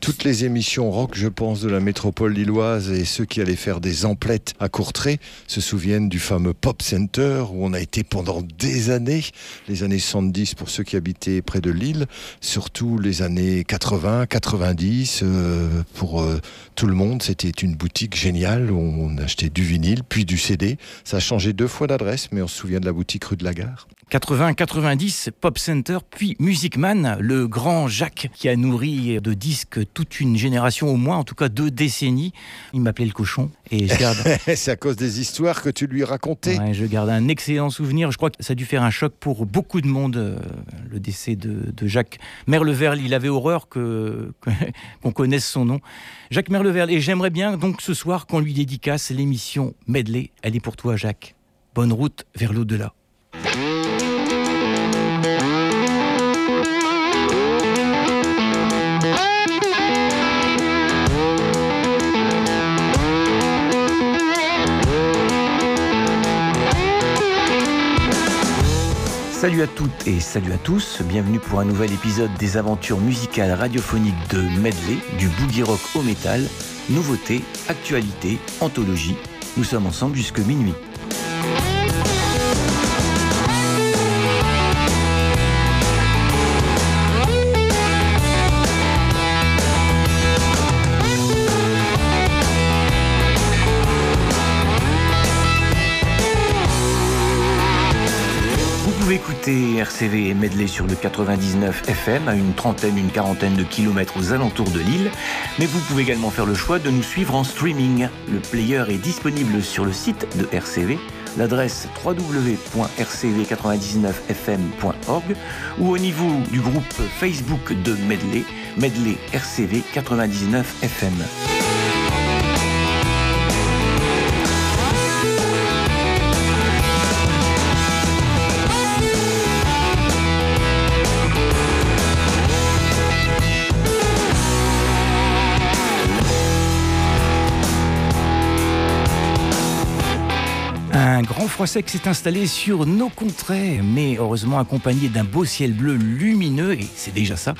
Toutes les émissions rock, je pense, de la métropole lilloise et ceux qui allaient faire des emplettes à Courtrai se souviennent du fameux Pop Center où on a été pendant des années, les années 70 pour ceux qui habitaient près de Lille, surtout les années 80, 90 euh, pour euh, tout le monde. C'était une boutique géniale où on achetait du vinyle puis du CD. Ça a changé deux fois d'adresse, mais on se souvient de la boutique rue de la Gare. 80-90, Pop Center, puis Music Man, le grand Jacques qui a nourri de disques toute une génération au moins, en tout cas deux décennies. Il m'appelait le cochon et je garde... C'est à cause des histoires que tu lui racontais. Ouais, je garde un excellent souvenir. Je crois que ça a dû faire un choc pour beaucoup de monde, euh, le décès de, de Jacques Merleverle. Il avait horreur que qu'on connaisse son nom. Jacques Merleverle. Et j'aimerais bien donc ce soir qu'on lui dédicace l'émission Medley. Elle est pour toi, Jacques. Bonne route vers l'au-delà. Salut à toutes et salut à tous, bienvenue pour un nouvel épisode des aventures musicales radiophoniques de Medley, du boogie rock au métal, nouveautés, actualités, anthologie. Nous sommes ensemble jusque minuit. RCV et Medley sur le 99 FM à une trentaine, une quarantaine de kilomètres aux alentours de l'île. Mais vous pouvez également faire le choix de nous suivre en streaming. Le player est disponible sur le site de RCV l'adresse www.rcv99fm.org ou au niveau du groupe Facebook de Medley, Medley RCV99FM. Froid s'est installé sur nos contrées, mais heureusement accompagné d'un beau ciel bleu lumineux, et c'est déjà ça.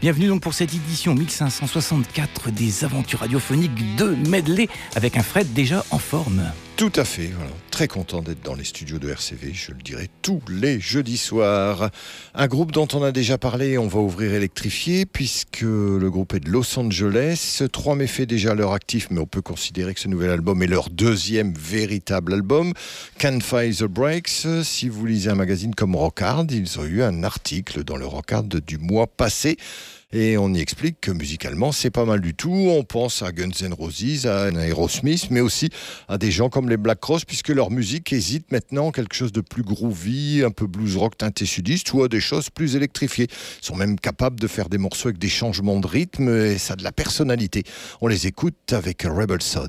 Bienvenue donc pour cette édition 1564 des aventures radiophoniques de Medley, avec un Fred déjà en forme. Tout à fait, voilà. très content d'être dans les studios de RCV, je le dirai tous les jeudis soirs. Un groupe dont on a déjà parlé, on va ouvrir électrifié, puisque le groupe est de Los Angeles. Trois méfaits déjà à leur actif, mais on peut considérer que ce nouvel album est leur deuxième véritable album. Can't Fight the Breaks. Si vous lisez un magazine comme Rockard, ils ont eu un article dans le Rockard du mois passé et on y explique que musicalement, c'est pas mal du tout. On pense à Guns N' Roses, à Aerosmith, mais aussi à des gens comme les Black Cross, puisque leur musique hésite maintenant quelque chose de plus groovy, un peu blues rock teinté sudiste, ou à des choses plus électrifiées. Ils sont même capables de faire des morceaux avec des changements de rythme, et ça a de la personnalité. On les écoute avec Rebel Son.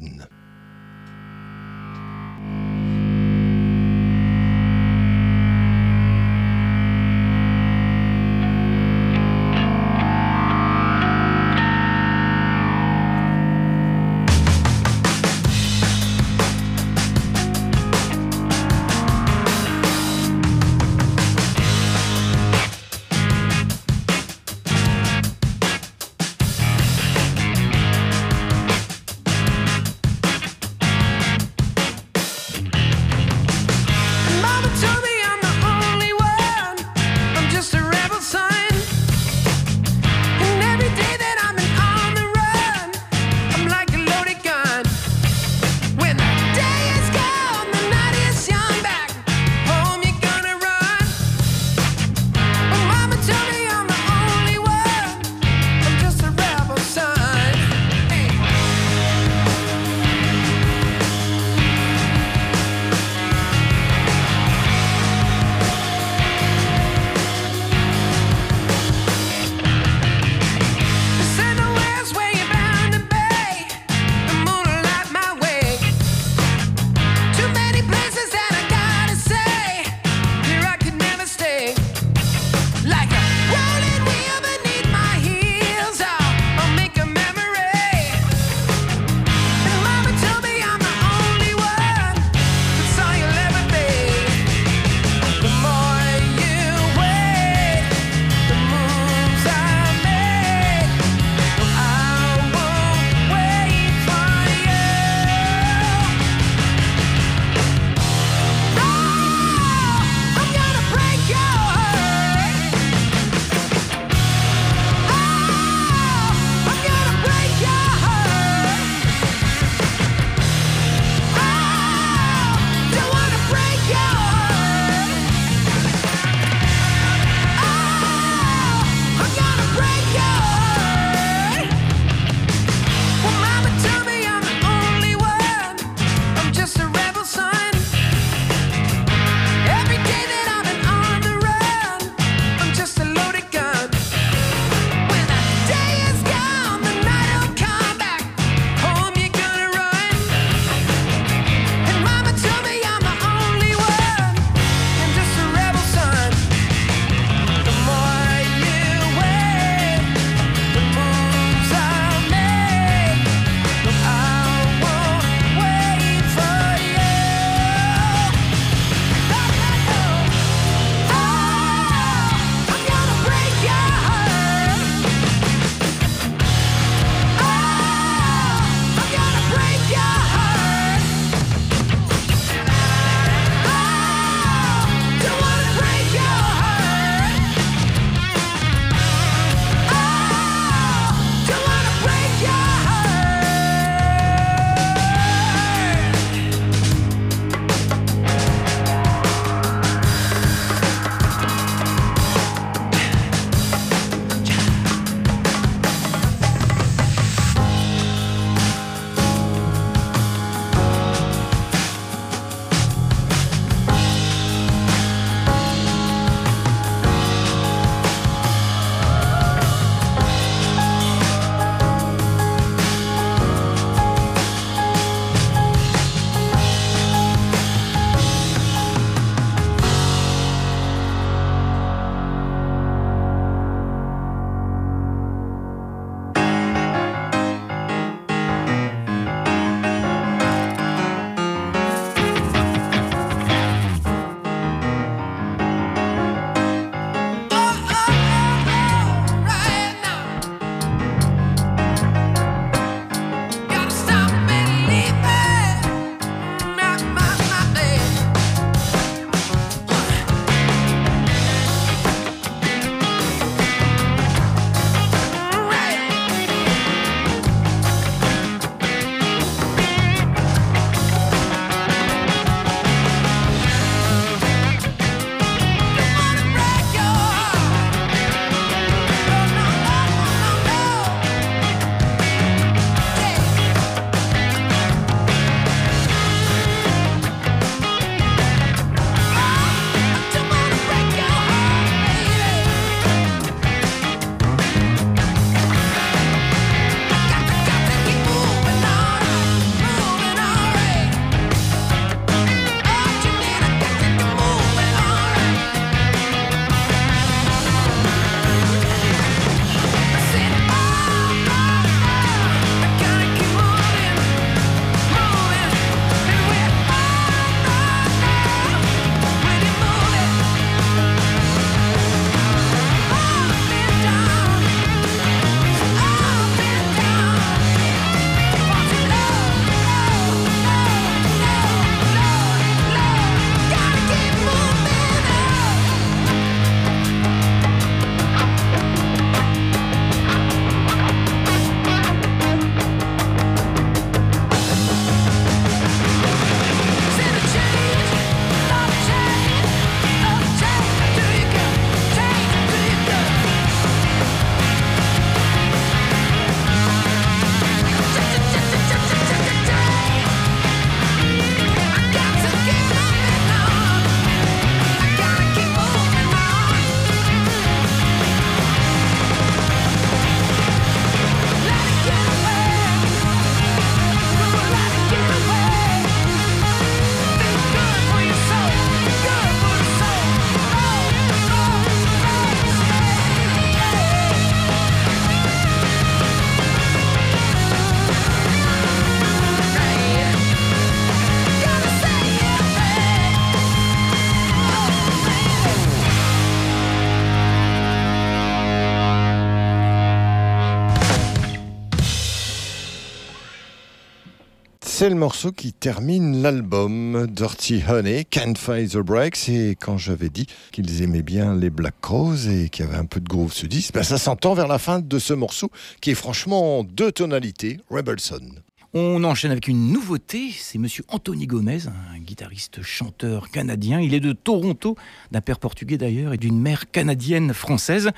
Le morceau qui termine l'album Dirty Honey, Can't Fight the Breaks. Et quand j'avais dit qu'ils aimaient bien les Black Crowes et qu'il y avait un peu de groove ce disque, ben ça s'entend vers la fin de ce morceau qui est franchement deux tonalités, Rebelson. On enchaîne avec une nouveauté, c'est monsieur Anthony Gomez, un guitariste chanteur canadien. Il est de Toronto, d'un père portugais d'ailleurs et d'une mère canadienne française.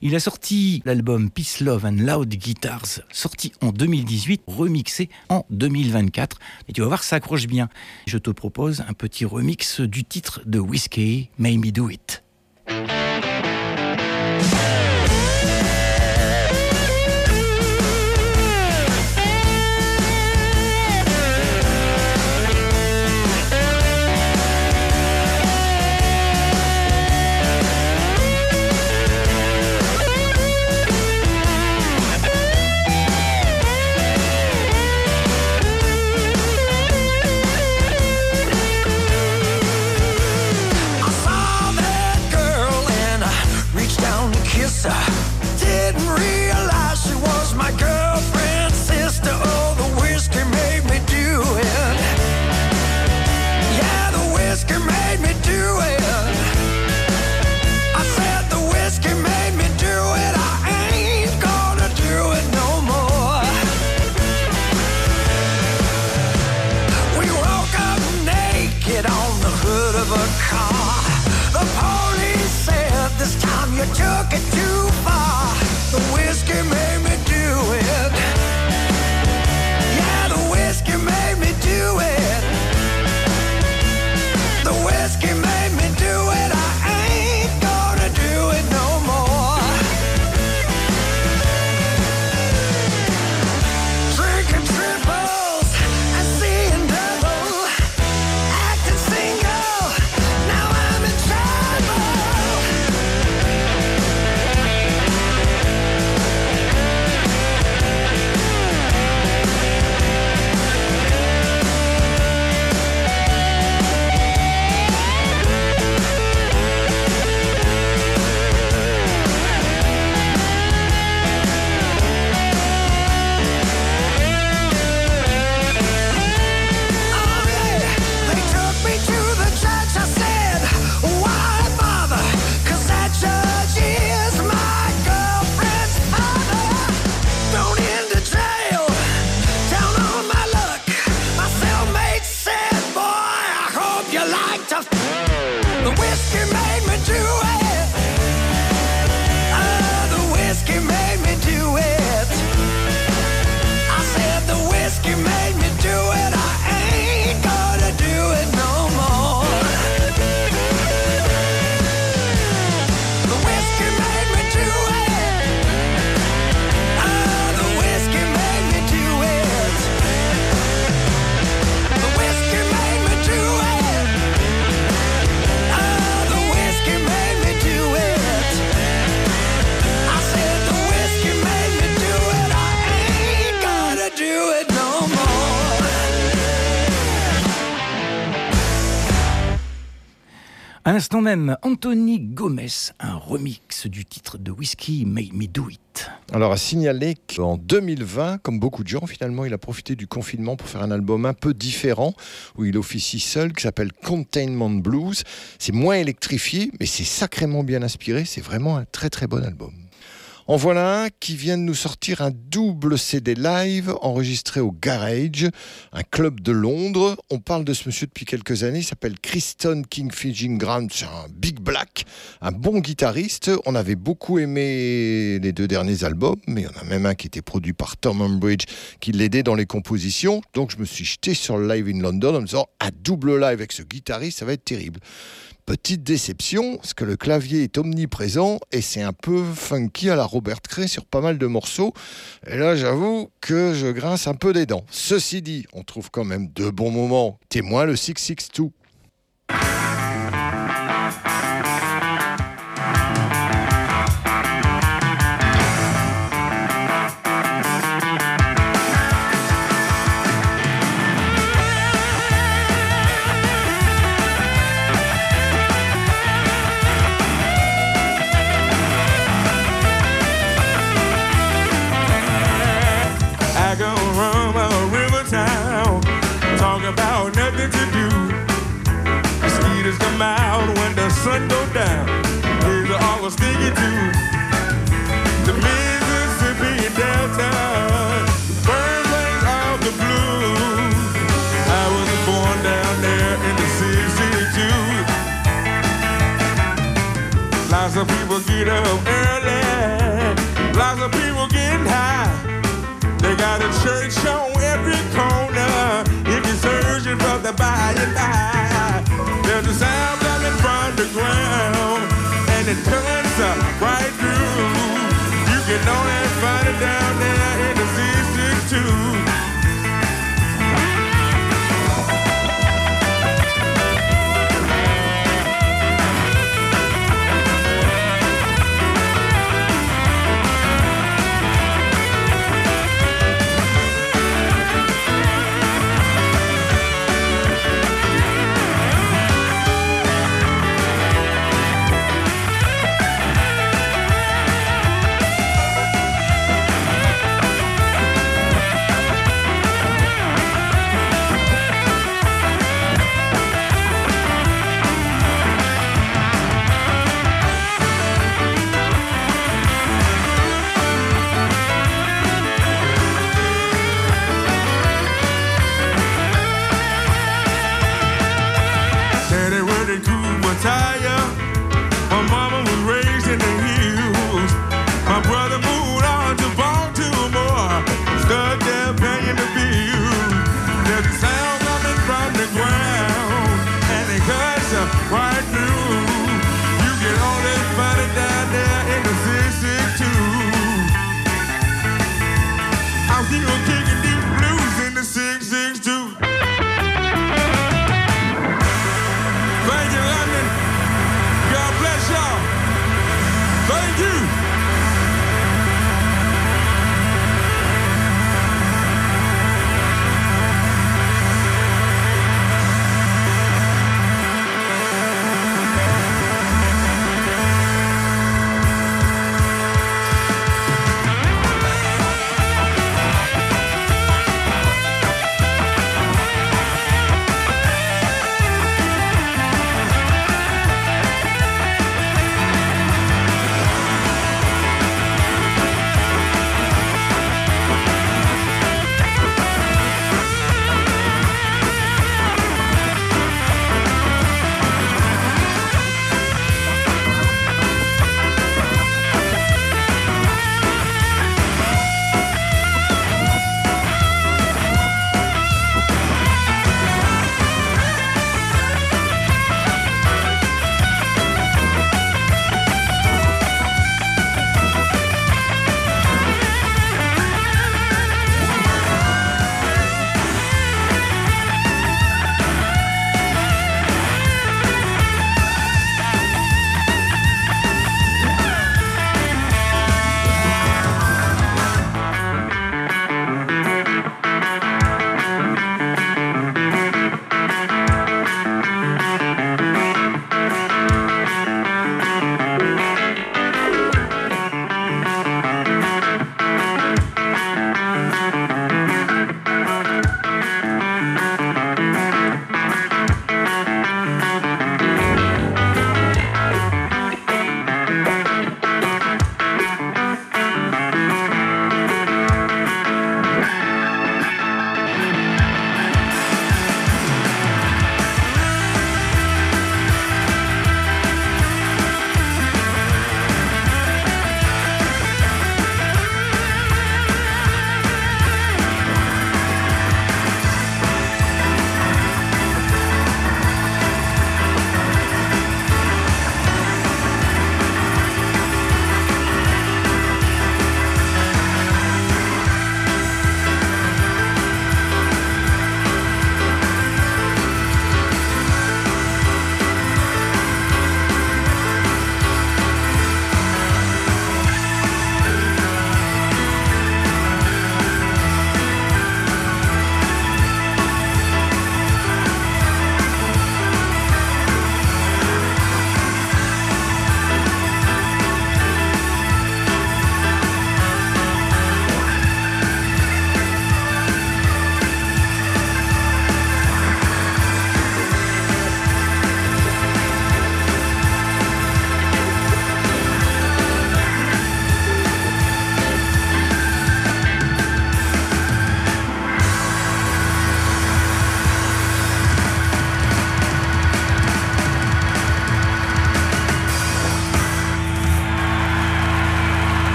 Il a sorti l'album Peace Love and Loud Guitars, sorti en 2018, remixé en 2024. Et tu vas voir, ça accroche bien. Je te propose un petit remix du titre de Whiskey, May Me Do It. À l'instant même, Anthony Gomez, un remix du titre de Whiskey Made Me Do It. Alors à signaler qu'en 2020, comme beaucoup de gens, finalement, il a profité du confinement pour faire un album un peu différent, où il officie seul, qui s'appelle Containment Blues. C'est moins électrifié, mais c'est sacrément bien inspiré. C'est vraiment un très très bon album. En voilà un qui vient de nous sortir un double CD live enregistré au Garage, un club de Londres. On parle de ce monsieur depuis quelques années. Il s'appelle Kristen King Grant. C'est un big black, un bon guitariste. On avait beaucoup aimé les deux derniers albums, mais il y en a même un qui était produit par Tom Umbridge qui l'aidait dans les compositions. Donc je me suis jeté sur le live in London en me disant, un double live avec ce guitariste, ça va être terrible. Petite déception, parce que le clavier est omniprésent et c'est un peu funky à la Robert Cray sur pas mal de morceaux. Et là, j'avoue que je grince un peu des dents. Ceci dit, on trouve quand même de bons moments. Témoin le 662. Sun go down. Is always thinking to the Mississippi Delta, burn like of the blue. I was born down there in the 62. Lots of people get up early, lots of people getting high. They got a church on every corner. If you're searching for the by and by, the and it cuts uh, right through. You can only find it down there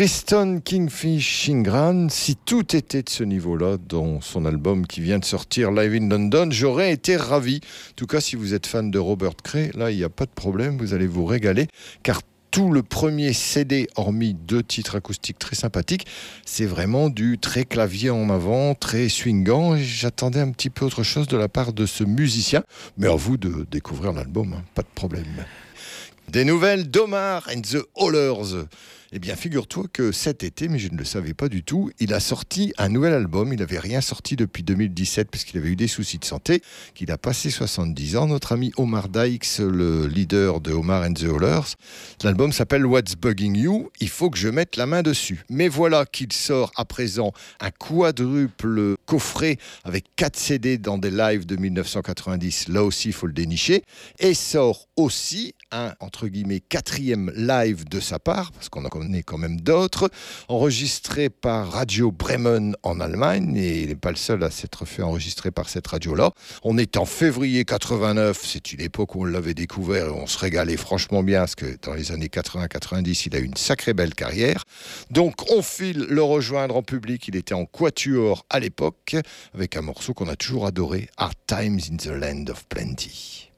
Kristen Kingfish Ingran, si tout était de ce niveau-là dans son album qui vient de sortir Live in London, j'aurais été ravi. En tout cas, si vous êtes fan de Robert Cray, là, il n'y a pas de problème, vous allez vous régaler, car tout le premier CD, hormis deux titres acoustiques très sympathiques, c'est vraiment du très clavier en avant, très swingant. J'attendais un petit peu autre chose de la part de ce musicien, mais à vous de découvrir l'album, hein, pas de problème. Des nouvelles d'Omar and the Hollers. Eh bien, figure-toi que cet été, mais je ne le savais pas du tout, il a sorti un nouvel album. Il n'avait rien sorti depuis 2017 parce qu'il avait eu des soucis de santé, qu'il a passé 70 ans. Notre ami Omar Dykes, le leader de Omar and the Hollers, l'album s'appelle What's Bugging You? Il faut que je mette la main dessus. Mais voilà qu'il sort à présent un quadruple coffret avec 4 CD dans des lives de 1990. Là aussi, il faut le dénicher. Et sort aussi un, entre guillemets, quatrième live de sa part, parce qu'on en connaît quand même d'autres, enregistré par Radio Bremen en Allemagne, et il n'est pas le seul à s'être fait enregistrer par cette radio-là. On est en février 89, c'est une époque où on l'avait découvert et on se régalait franchement bien, parce que dans les années 80-90, il a eu une sacrée belle carrière. Donc on file le rejoindre en public, il était en quatuor à l'époque, avec un morceau qu'on a toujours adoré, Hard Times in the Land of Plenty.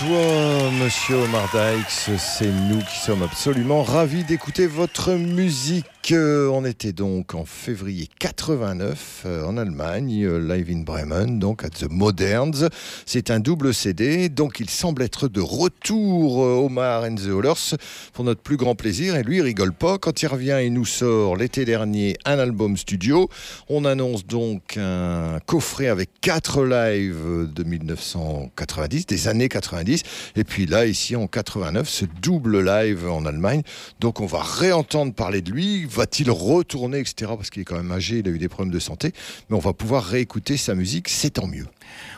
Quoi, monsieur Omar Dykes. C'est nous qui sommes absolument ravis d'écouter votre musique. On était donc en février 89 euh, en Allemagne, euh, live in Bremen, donc à The Moderns. C'est un double CD, donc il semble être de retour, euh, Omar and the Hollers, pour notre plus grand plaisir. Et lui, il rigole pas. Quand il revient, il nous sort l'été dernier un album studio. On annonce donc un coffret avec quatre lives de 1990, des années 90. Et puis là, ici en 89, ce double live en Allemagne. Donc on va réentendre parler de lui va-t-il retourner, etc. Parce qu'il est quand même âgé, il a eu des problèmes de santé. Mais on va pouvoir réécouter sa musique, c'est tant mieux.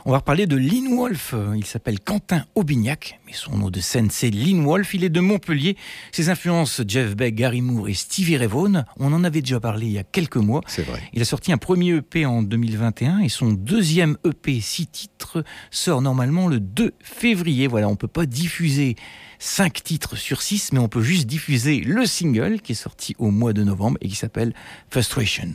On va reparler de Lynn Wolf. Il s'appelle Quentin Aubignac, mais son nom de scène c'est Lynn Wolf. Il est de Montpellier. Ses influences Jeff Beck, Gary Moore et Stevie Ray Vaughan. On en avait déjà parlé il y a quelques mois. C'est vrai. Il a sorti un premier EP en 2021 et son deuxième EP, six titres, sort normalement le 2 février. Voilà, on peut pas diffuser 5 titres sur 6, mais on peut juste diffuser le single qui est sorti au mois de novembre et qui s'appelle Frustration.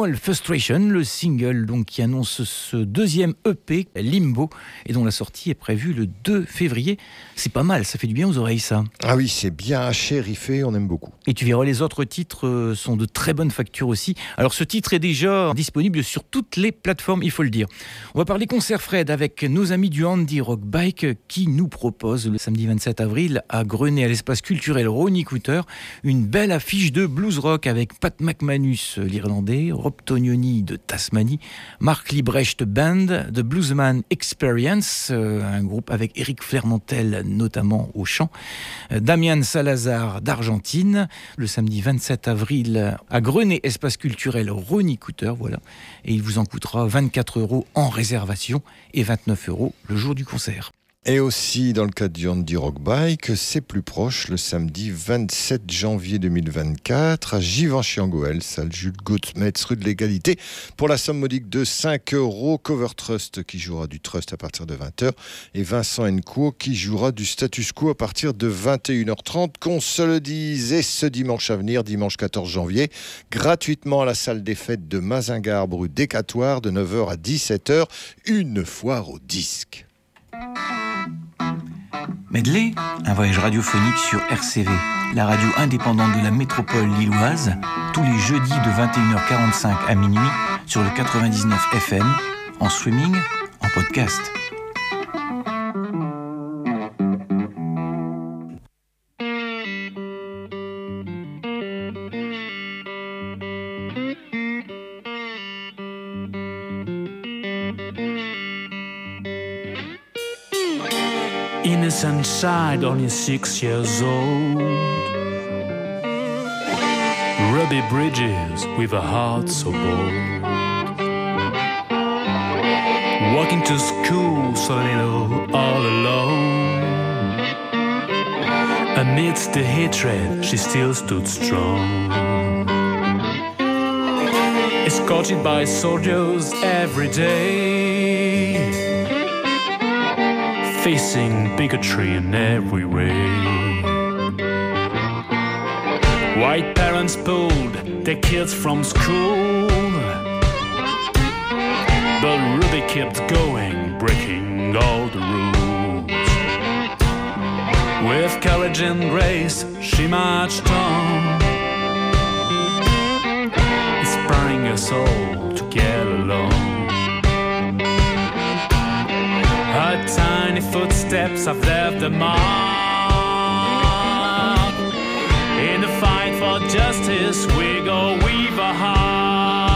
Frustration, le single donc qui annonce ce deuxième EP Limbo et dont la sortie est prévue le 2 février. C'est pas mal, ça fait du bien aux oreilles ça. Ah oui, c'est bien haché, riffé, on aime beaucoup. Et tu verras, les autres titres euh, sont de très bonne facture aussi. Alors ce titre est déjà disponible sur toutes les plateformes, il faut le dire. On va parler concert Fred avec nos amis du Andy Rock Bike qui nous propose le samedi 27 avril à Grenay à l'espace culturel Ronnie Cooter une belle affiche de blues rock avec Pat McManus l'Irlandais, Rob Tognoni de Tasmanie, Mark Librecht Band, The Bluesman Experience, euh, un groupe avec Eric Flermantel notamment au chant, euh, Damian Salazar d'Argentine, le samedi 27 avril à Grenay, espace culturel Ronnie Cooter, voilà, et il vous en coûtera 24 euros en réservation et 29 euros le jour du concert. Et aussi dans le cadre du Andy Rock Bike, c'est plus proche, le samedi 27 janvier 2024 à Givenchy-en-Goël, salle Jules Gautmetz, rue de l'égalité, pour la somme modique de 5 euros. Cover Trust qui jouera du Trust à partir de 20h et Vincent Enco qui jouera du Status Quo à partir de 21h30. Qu'on se le dise, et ce dimanche à venir, dimanche 14 janvier, gratuitement à la salle des fêtes de Mazingarbe, rue Décatoire, de 9h à 17h, une foire au disque. Medley, un voyage radiophonique sur RCV, la radio indépendante de la métropole lilloise, tous les jeudis de 21h45 à minuit sur le 99 FM, en streaming, en podcast. Innocent child, only six years old. Ruby Bridges with a heart so bold. Walking to school so little all alone. Amidst the hatred, she still stood strong. Escorted by soldiers every day facing bigotry in every way. White parents pulled their kids from school, but Ruby kept going, breaking all the rules. With courage and grace, she marched on, inspiring us all to get along. Her tiny footsteps have left a mark. In the fight for justice, we go weave a heart.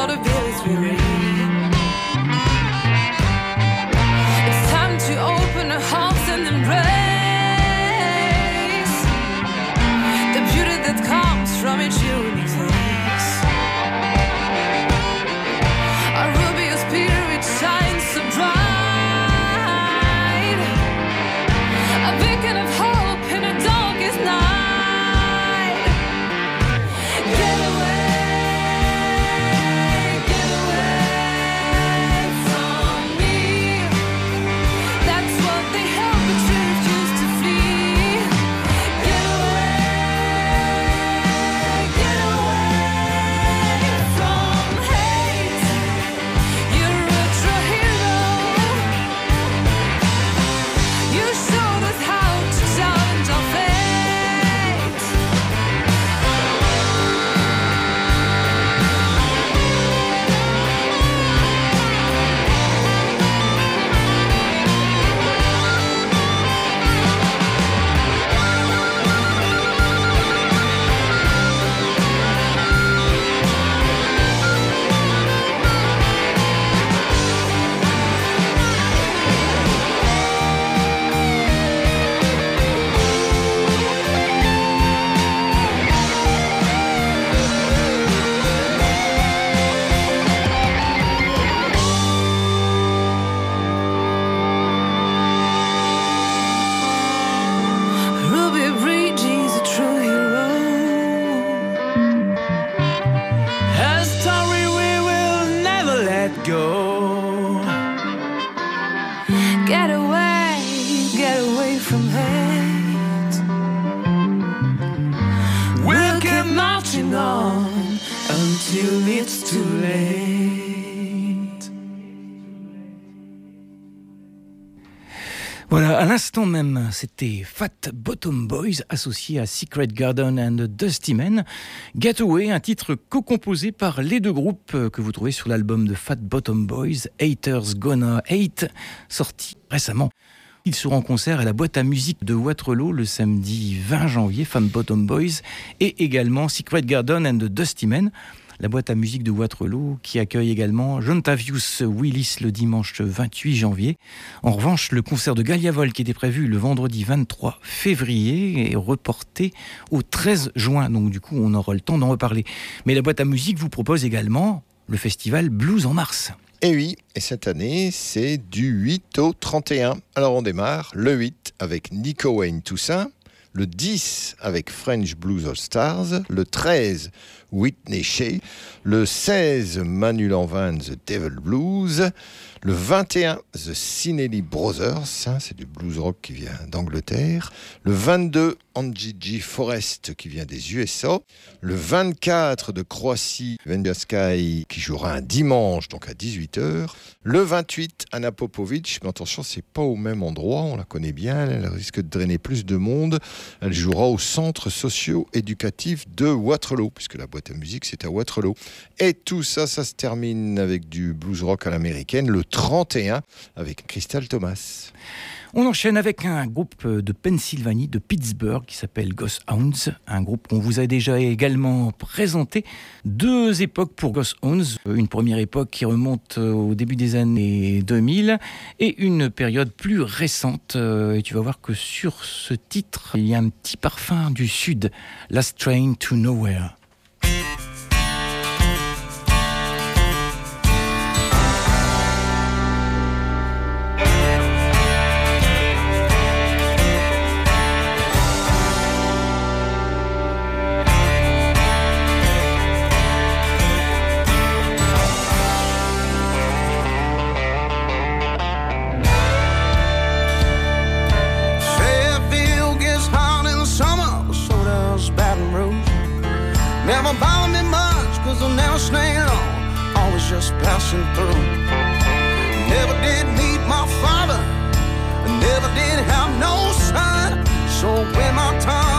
lot of l'instant même, c'était Fat Bottom Boys associé à Secret Garden and Dusty Men. Getaway, un titre co-composé par les deux groupes que vous trouvez sur l'album de Fat Bottom Boys, Haters Gonna Hate, sorti récemment. Ils seront en concert à la boîte à musique de Waterloo le samedi 20 janvier, Fat Bottom Boys, et également Secret Garden and Dusty Men la boîte à musique de Waterloo, qui accueille également Jontavius Willis le dimanche 28 janvier. En revanche, le concert de Galliavol, qui était prévu le vendredi 23 février, est reporté au 13 juin. Donc, du coup, on aura le temps d'en reparler. Mais la boîte à musique vous propose également le festival Blues en mars. Et oui, et cette année, c'est du 8 au 31. Alors on démarre le 8 avec Nico Wayne Toussaint, le 10 avec French Blues All Stars, le 13 Whitney Shea, le 16 Manu Lanvin The Devil Blues, le 21 The Cinelli Brothers, c'est du blues rock qui vient d'Angleterre, le 22 Angie Forest qui vient des USA, le 24 de Croatie Vendia Sky qui jouera un dimanche donc à 18h, le 28 Anna Popovic, mais attention c'est pas au même endroit, on la connaît bien, elle risque de drainer plus de monde, elle jouera au centre socio-éducatif de Waterloo puisque la boîte à musique c'est à Waterloo. Et tout ça, ça se termine avec du blues rock à l'américaine le 31 avec Crystal Thomas. On enchaîne avec un groupe de Pennsylvanie, de Pittsburgh, qui s'appelle Ghost Hounds, un groupe qu'on vous a déjà également présenté. Deux époques pour Ghost Hounds, une première époque qui remonte au début des années 2000 et une période plus récente. Et tu vas voir que sur ce titre, il y a un petit parfum du sud, Last Train to Nowhere. Just passing through. Never did meet my father, never did have no son. So when my time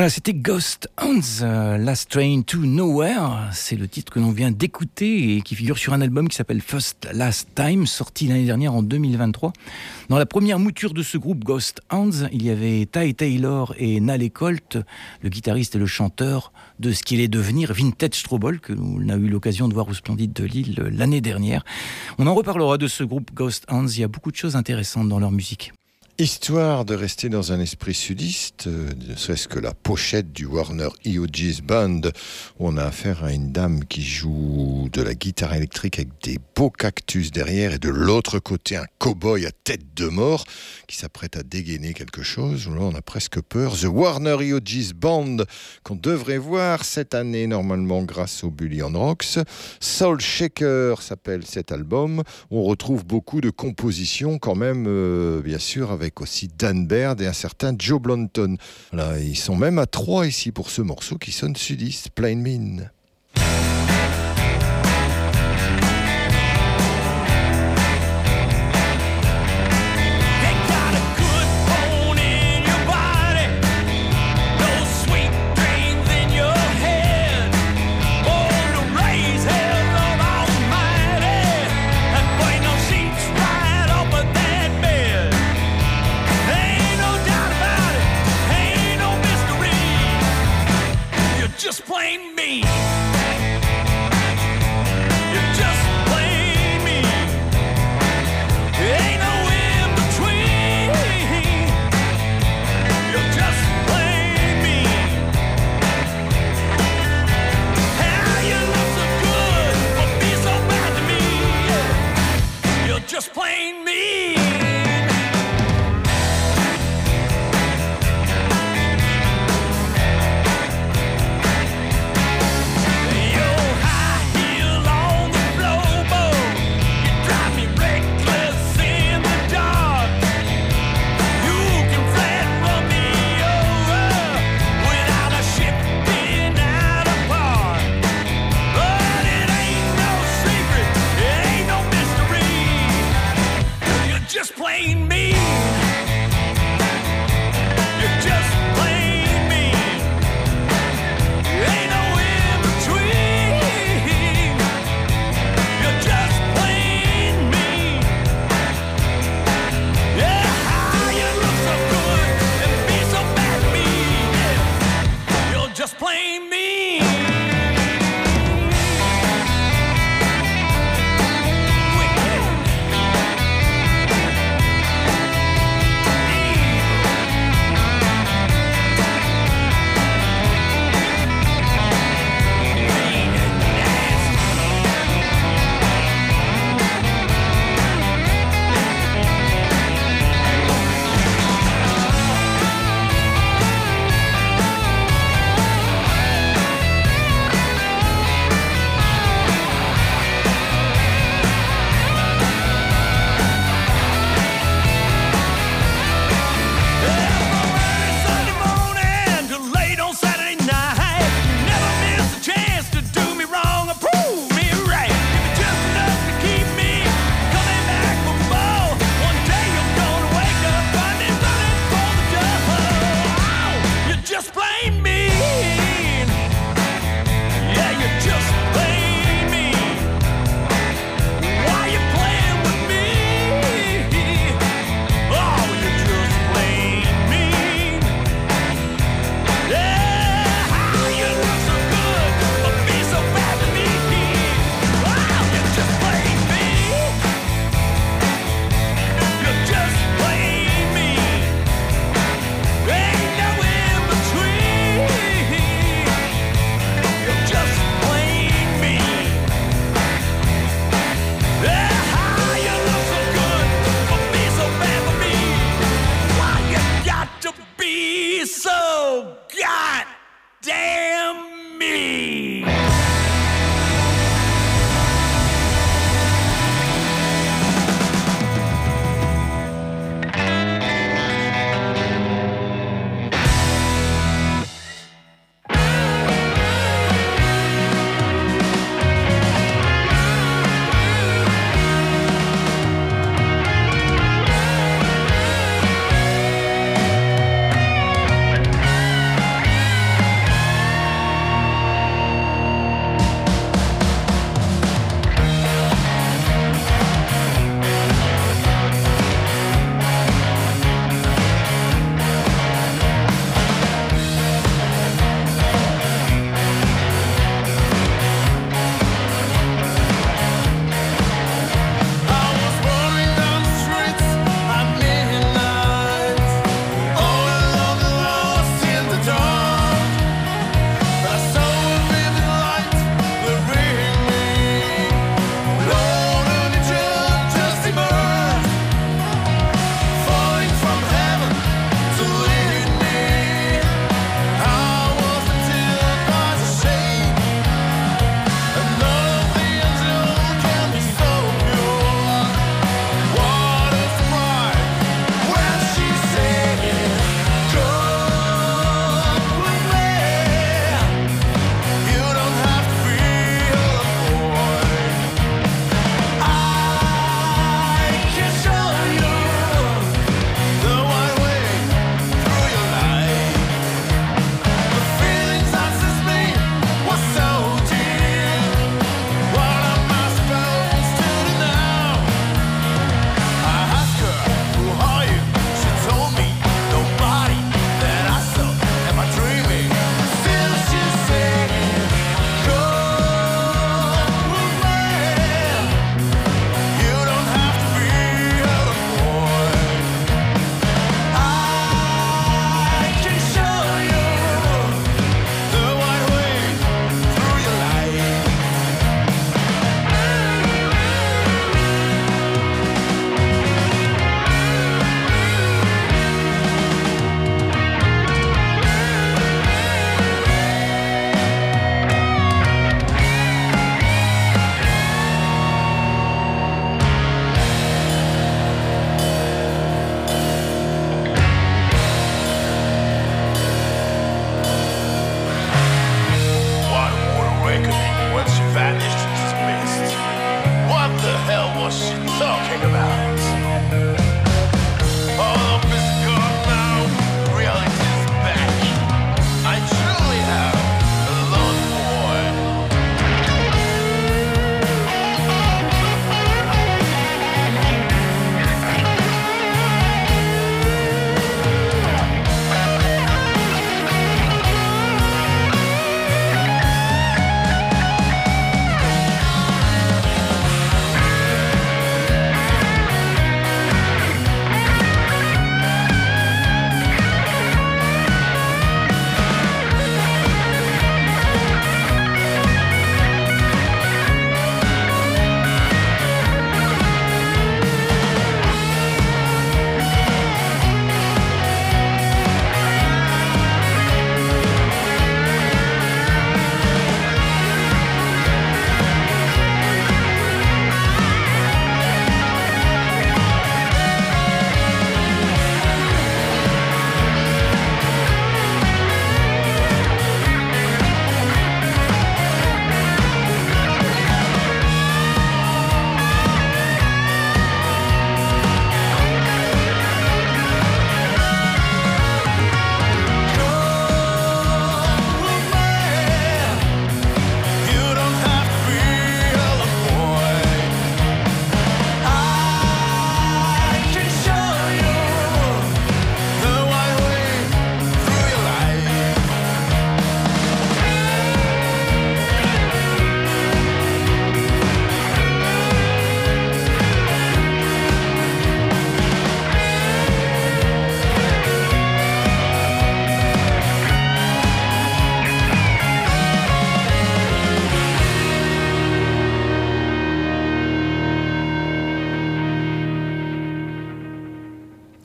Voilà, c'était Ghost Hands, euh, Last Train to Nowhere. C'est le titre que l'on vient d'écouter et qui figure sur un album qui s'appelle First Last Time, sorti l'année dernière en 2023. Dans la première mouture de ce groupe Ghost Hands, il y avait Ty Taylor et Nale Colt, le guitariste et le chanteur de ce qu'il est devenir Vintage Strobel, que l'on a eu l'occasion de voir au Splendide de Lille l'année dernière. On en reparlera de ce groupe Ghost Hands, il y a beaucoup de choses intéressantes dans leur musique. Histoire de rester dans un esprit sudiste, euh, ne serait-ce que la pochette du Warner EOG's Band, où on a affaire à une dame qui joue de la guitare électrique avec des beaux cactus derrière et de l'autre côté un cow-boy à tête de mort qui s'apprête à dégainer quelque chose. Là, on a presque peur. The Warner EOG's Band, qu'on devrait voir cette année normalement grâce au Bullion Rocks. Soul Shaker s'appelle cet album. On retrouve beaucoup de compositions quand même, euh, bien sûr, avec aussi Dan Baird et un certain Joe Blunton. Là, ils sont même à trois ici pour ce morceau qui sonne sudiste, Plain Mean.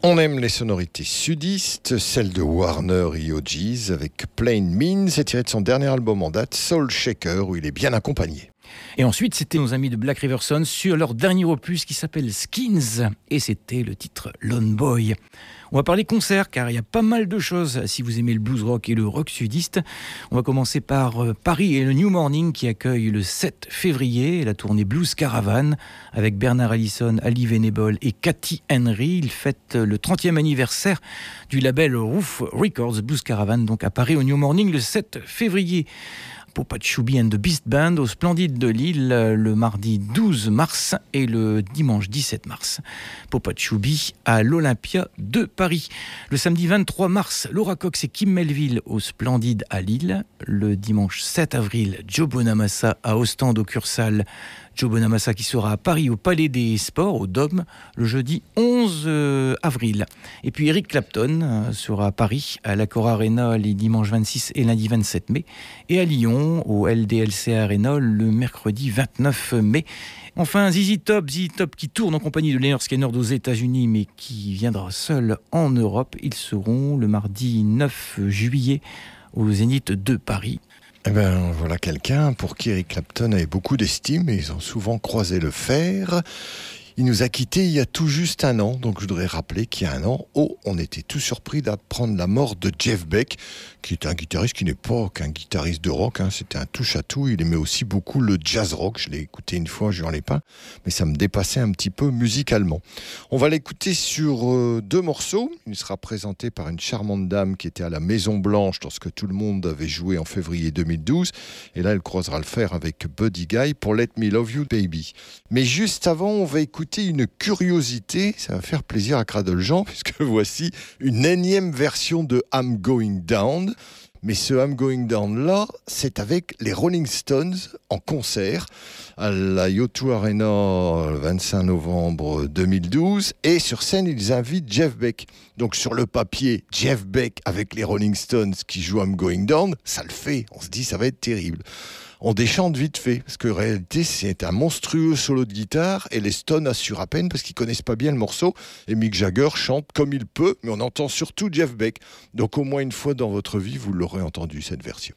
On aime les sonorités sudistes, celles de Warner et O'Gees avec Plain Means, c'est tiré de son dernier album en date, Soul Shaker, où il est bien accompagné. Et ensuite, c'était nos amis de Black River Sun sur leur dernier opus qui s'appelle Skins. Et c'était le titre Lone Boy. On va parler concert car il y a pas mal de choses si vous aimez le blues rock et le rock sudiste. On va commencer par euh, Paris et le New Morning qui accueille le 7 février la tournée Blues Caravan avec Bernard Allison, Ali Venable et Cathy Henry. Ils fêtent le 30e anniversaire du label Roof Records Blues Caravan donc à Paris au New Morning le 7 février. Popachoubi and the Beast Band au Splendide de Lille le mardi 12 mars et le dimanche 17 mars. Popachoubi à l'Olympia de Paris. Le samedi 23 mars, Laura Cox et Kim Melville au Splendide à Lille. Le dimanche 7 avril, Joe Bonamassa à Ostende au Cursal. Joe Bonamassa qui sera à Paris au Palais des Sports, au Dôme, le jeudi 11 euh, avril. Et puis Eric Clapton euh, sera à Paris, à l'Accor Arena les dimanches 26 et lundi 27 mai, et à Lyon, au LDLC Arena le mercredi 29 mai. Enfin, ZZ Top, ZZ Top qui tourne en compagnie de Leonard Skinner aux États-Unis, mais qui viendra seul en Europe. Ils seront le mardi 9 juillet au Zénith de Paris. Eh ben, voilà quelqu'un pour qui Eric Clapton avait beaucoup d'estime et ils ont souvent croisé le fer. Il nous a quittés il y a tout juste un an, donc je voudrais rappeler qu'il y a un an, oh, on était tout surpris d'apprendre la mort de Jeff Beck, qui est un guitariste qui n'est pas qu'un guitariste de rock, hein, c'était un touche-à-tout, il aimait aussi beaucoup le jazz rock, je l'ai écouté une fois, je n'en ai pas, mais ça me dépassait un petit peu musicalement. On va l'écouter sur euh, deux morceaux, il sera présenté par une charmante dame qui était à la Maison Blanche lorsque tout le monde avait joué en février 2012, et là elle croisera le fer avec Buddy Guy pour Let Me Love You Baby. Mais juste avant, on va écouter une curiosité, ça va faire plaisir à Cradle Jean, puisque voici une énième version de I'm Going Down. Mais ce I'm Going Down là, c'est avec les Rolling Stones en concert à la Yotu Arena le 25 novembre 2012. Et sur scène, ils invitent Jeff Beck. Donc sur le papier, Jeff Beck avec les Rolling Stones qui jouent I'm Going Down, ça le fait. On se dit, ça va être terrible on déchante vite fait, parce que en réalité c'est un monstrueux solo de guitare et les Stones assurent à peine parce qu'ils connaissent pas bien le morceau et Mick Jagger chante comme il peut, mais on entend surtout Jeff Beck. Donc au moins une fois dans votre vie, vous l'aurez entendu cette version.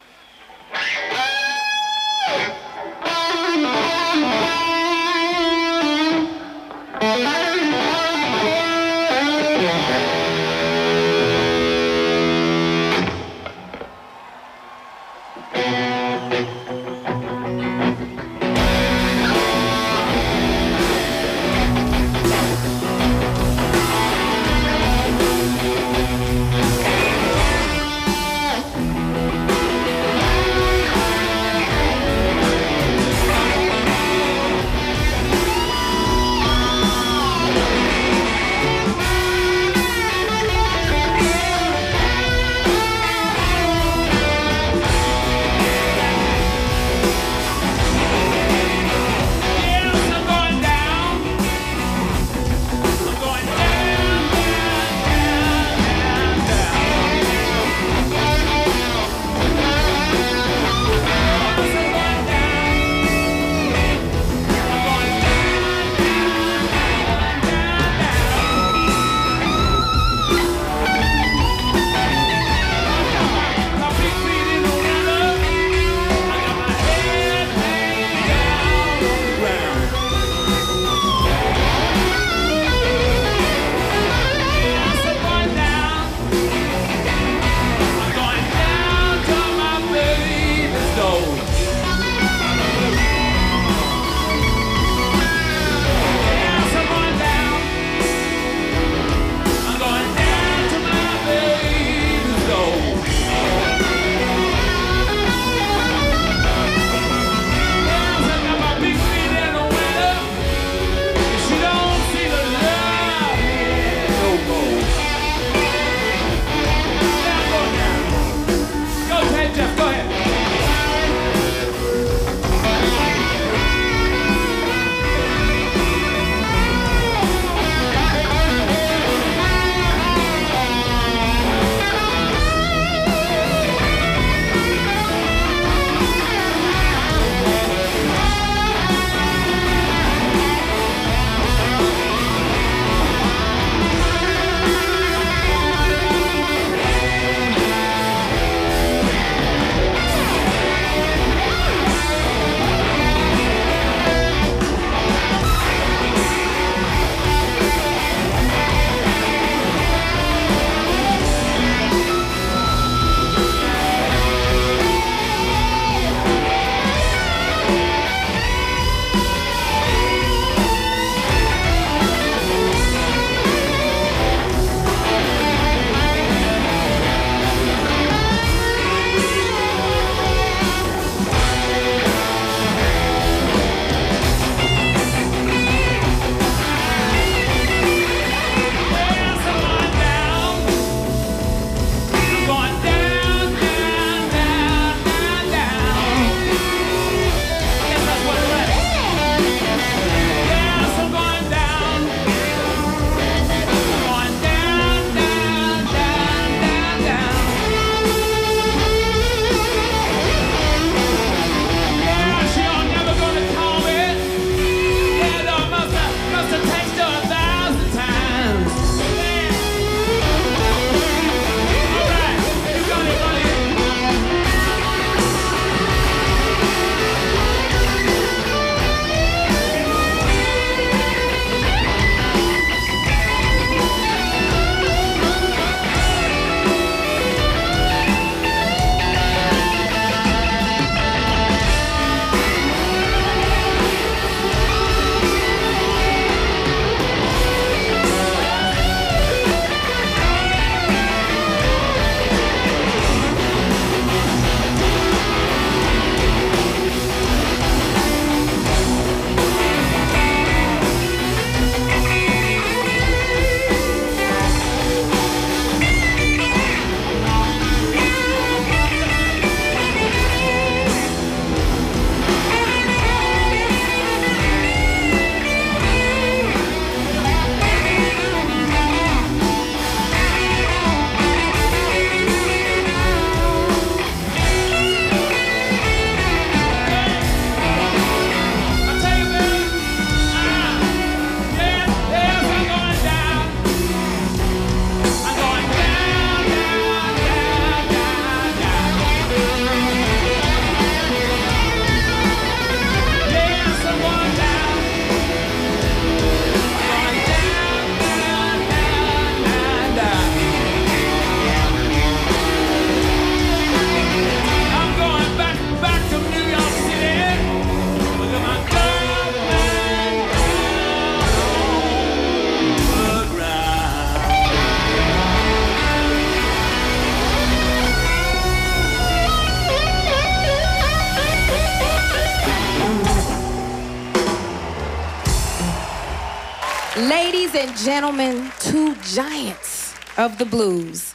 Gentlemen, two giants of the blues,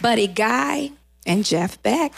Buddy Guy and Jeff Beck.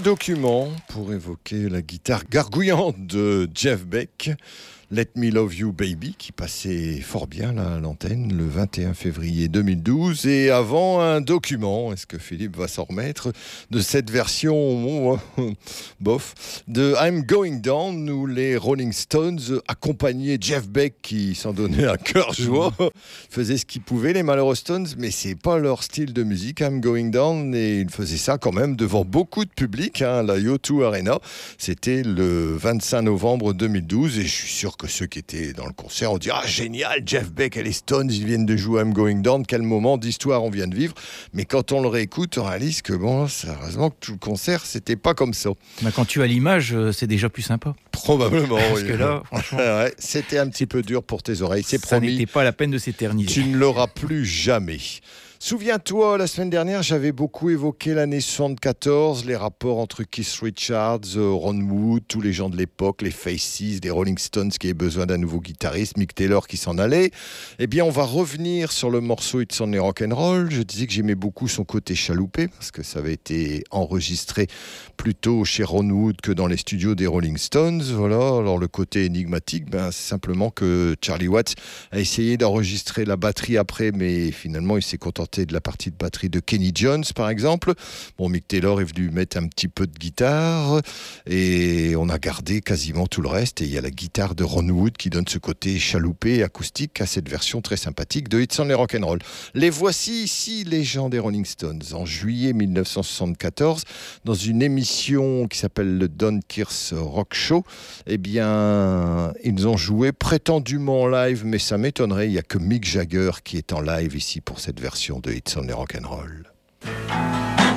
Deux documents pour évoquer la guitare gargouillante de Jeff Beck. Let Me Love You Baby, qui passait fort bien là, à l'antenne le 21 février 2012. Et avant, un document, est-ce que Philippe va s'en remettre, de cette version, bof, de I'm Going Down, où les Rolling Stones accompagnaient Jeff Beck, qui s'en donnait à cœur joie, faisaient ce qu'ils pouvaient, les malheureux Stones, mais c'est pas leur style de musique, I'm Going Down, et ils faisaient ça quand même devant beaucoup de public, hein, la Yo2 Arena. C'était le 25 novembre 2012, et je suis sûr que ceux qui étaient dans le concert ont dit Ah, génial, Jeff Beck et les Stones, ils viennent de jouer I'm Going Down, quel moment d'histoire on vient de vivre. Mais quand on le réécoute, on réalise que, bon, sérieusement, que tout le concert, c'était pas comme ça. Bah, quand tu as l'image, euh, c'est déjà plus sympa. Probablement. Parce oui. que là, franchement, Ouais, c'était un petit peu dur pour tes oreilles, c'est ça promis. n'était pas la peine de s'éterniser. Tu ne l'auras plus jamais. Souviens-toi, la semaine dernière, j'avais beaucoup évoqué l'année 74, les rapports entre Keith Richards, euh, Ron Wood, tous les gens de l'époque, les Faces, les Rolling Stones qui avaient besoin d'un nouveau guitariste, Mick Taylor qui s'en allait. Eh bien, on va revenir sur le morceau It's Only Rock'n'Roll. Je disais que j'aimais beaucoup son côté chaloupé, parce que ça avait été enregistré plutôt chez Ron Wood que dans les studios des Rolling Stones. Voilà. Alors, le côté énigmatique, ben, c'est simplement que Charlie Watts a essayé d'enregistrer la batterie après, mais finalement, il s'est contenté de la partie de batterie de Kenny Jones, par exemple. Bon, Mick Taylor est venu mettre un petit peu de guitare et on a gardé quasiment tout le reste. Et il y a la guitare de Ron Wood qui donne ce côté chaloupé acoustique à cette version très sympathique de It's Only Rock'n'Roll. Les voici ici, les gens des Rolling Stones, en juillet 1974, dans une émission qui s'appelle le Don Kearse Rock Show. Eh bien, ils ont joué prétendument en live, mais ça m'étonnerait, il n'y a que Mick Jagger qui est en live ici pour cette version de It's Only Rock'n'Roll.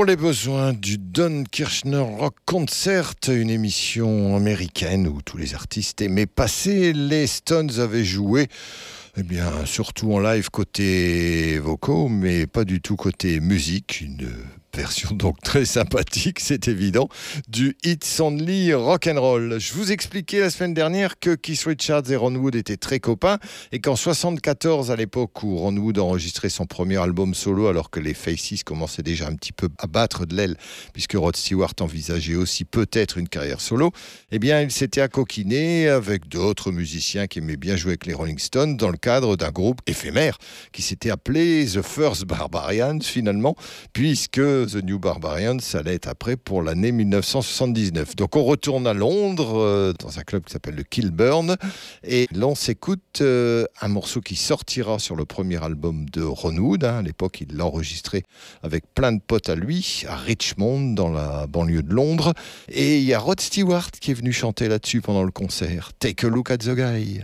Pour les besoins du Don Kirshner Rock Concert, une émission américaine où tous les artistes aimaient passer, les Stones avaient joué, eh bien, surtout en live côté vocaux, mais pas du tout côté musique. Version donc très sympathique, c'est évident, du It's Only Rock'n'Roll. Je vous expliquais la semaine dernière que Keith Richards et Ron Wood étaient très copains et qu'en 74, à l'époque où Ron Wood enregistrait son premier album solo, alors que les Faces commençaient déjà un petit peu à battre de l'aile, puisque Rod Stewart envisageait aussi peut-être une carrière solo, eh bien, il s'était accoquiné avec d'autres musiciens qui aimaient bien jouer avec les Rolling Stones dans le cadre d'un groupe éphémère qui s'était appelé The First Barbarians finalement, puisque The New Barbarians allait être après pour l'année 1979. Donc on retourne à Londres euh, dans un club qui s'appelle le Kilburn et l'on s'écoute euh, un morceau qui sortira sur le premier album de Ron Wood. hein. À l'époque, il l'enregistrait avec plein de potes à lui à Richmond dans la banlieue de Londres et il y a Rod Stewart qui est venu chanter là-dessus pendant le concert. Take a look at the guy.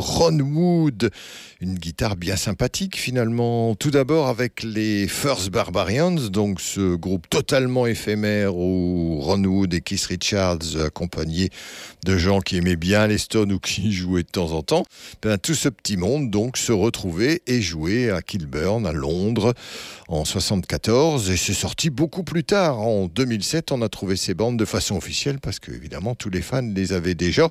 Ron Wood, une guitare bien sympathique finalement. Tout d'abord avec les First Barbarians, donc ce groupe totalement éphémère où Ron Wood et Keith Richards, accompagnés de gens qui aimaient bien les Stones ou qui jouaient de temps en temps, ben, tout ce petit monde donc se retrouvait et jouait à Kilburn, à Londres, en 74. Et c'est sorti beaucoup plus tard. En 2007, on a trouvé ces bandes de façon officielle parce que évidemment tous les fans les avaient déjà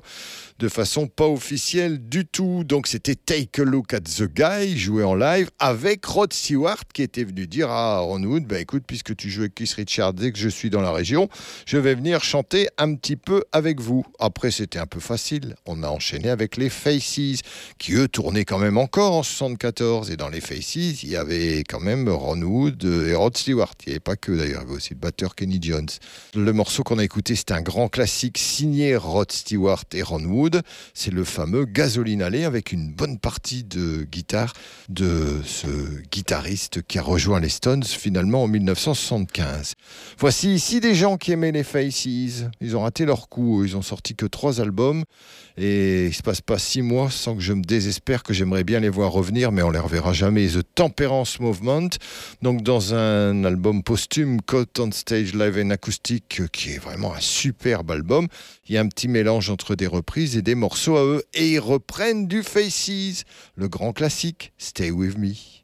de façon pas officielle du tout. Donc c'était Take a Look at the Guy, joué en live avec Rod Stewart qui était venu dire à Ron Wood, bah écoute, puisque tu joues avec Keith Richards et que je suis dans la région, je vais venir chanter un petit peu avec vous. Après c'était un peu facile, on a enchaîné avec les Faces qui eux tournaient quand même encore en 74 et dans les Faces il y avait quand même Ron Wood et Rod Stewart. Il n'y avait pas que d'ailleurs, il y avait aussi le batteur Kenny Jones. Le morceau qu'on a écouté c'est un grand classique signé Rod Stewart et Ron Wood. C'est le fameux Gasoline Alley avec une bonne partie de guitare de ce guitariste qui a rejoint les Stones finalement en 1975. Voici ici des gens qui aimaient les Faces. Ils ont raté leur coup. Ils ont sorti que trois albums et il se passe pas six mois sans que je me désespère que j'aimerais bien les voir revenir, mais on les reverra jamais. The Temperance Movement, donc dans un album posthume, Caught on Stage Live and Acoustic, qui est vraiment un superbe album. Il y a un petit mélange entre des reprises et des morceaux à eux, et ils reprennent du Faces, le grand classique, Stay With Me.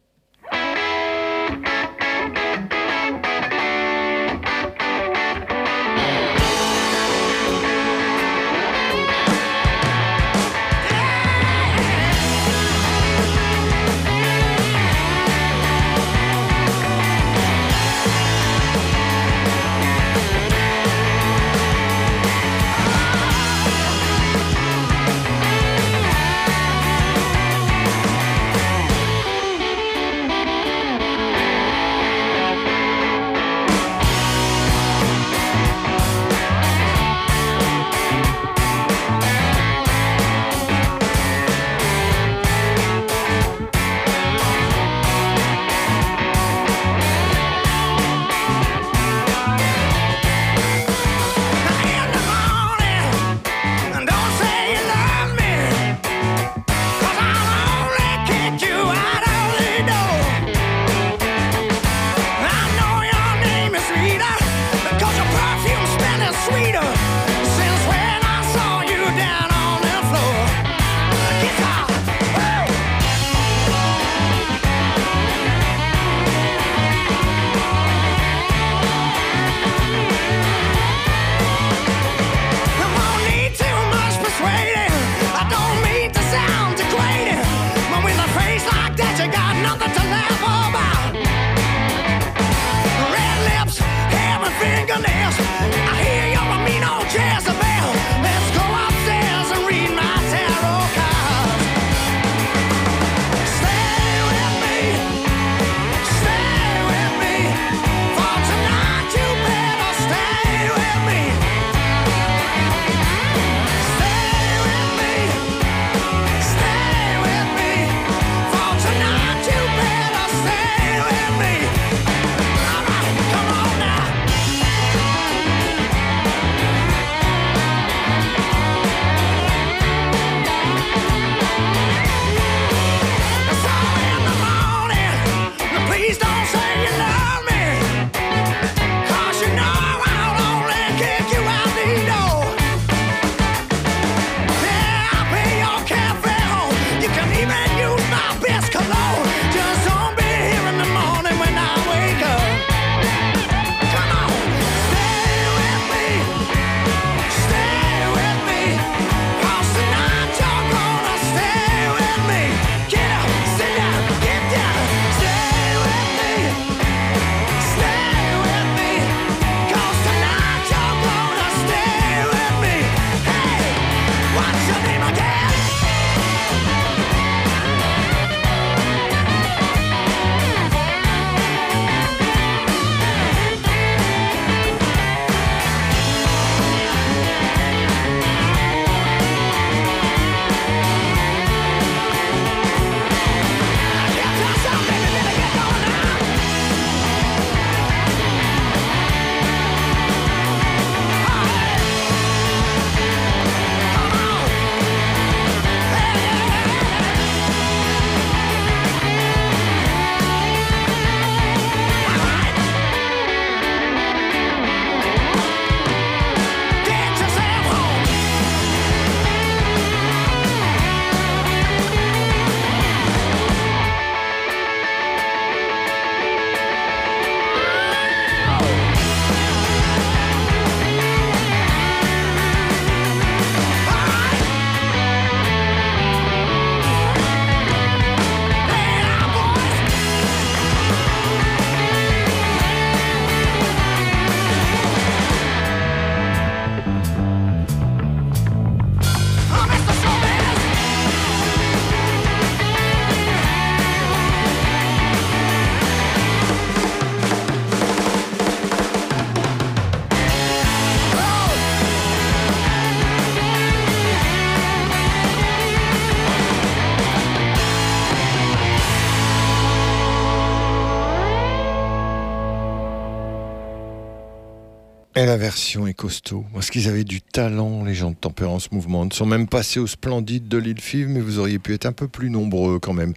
Version est costaud. Parce qu'ils avaient du talent, les gens de Tempérance Mouvement? Ils sont même passés au Splendide de l'île Five, mais vous auriez pu être un peu plus nombreux quand même.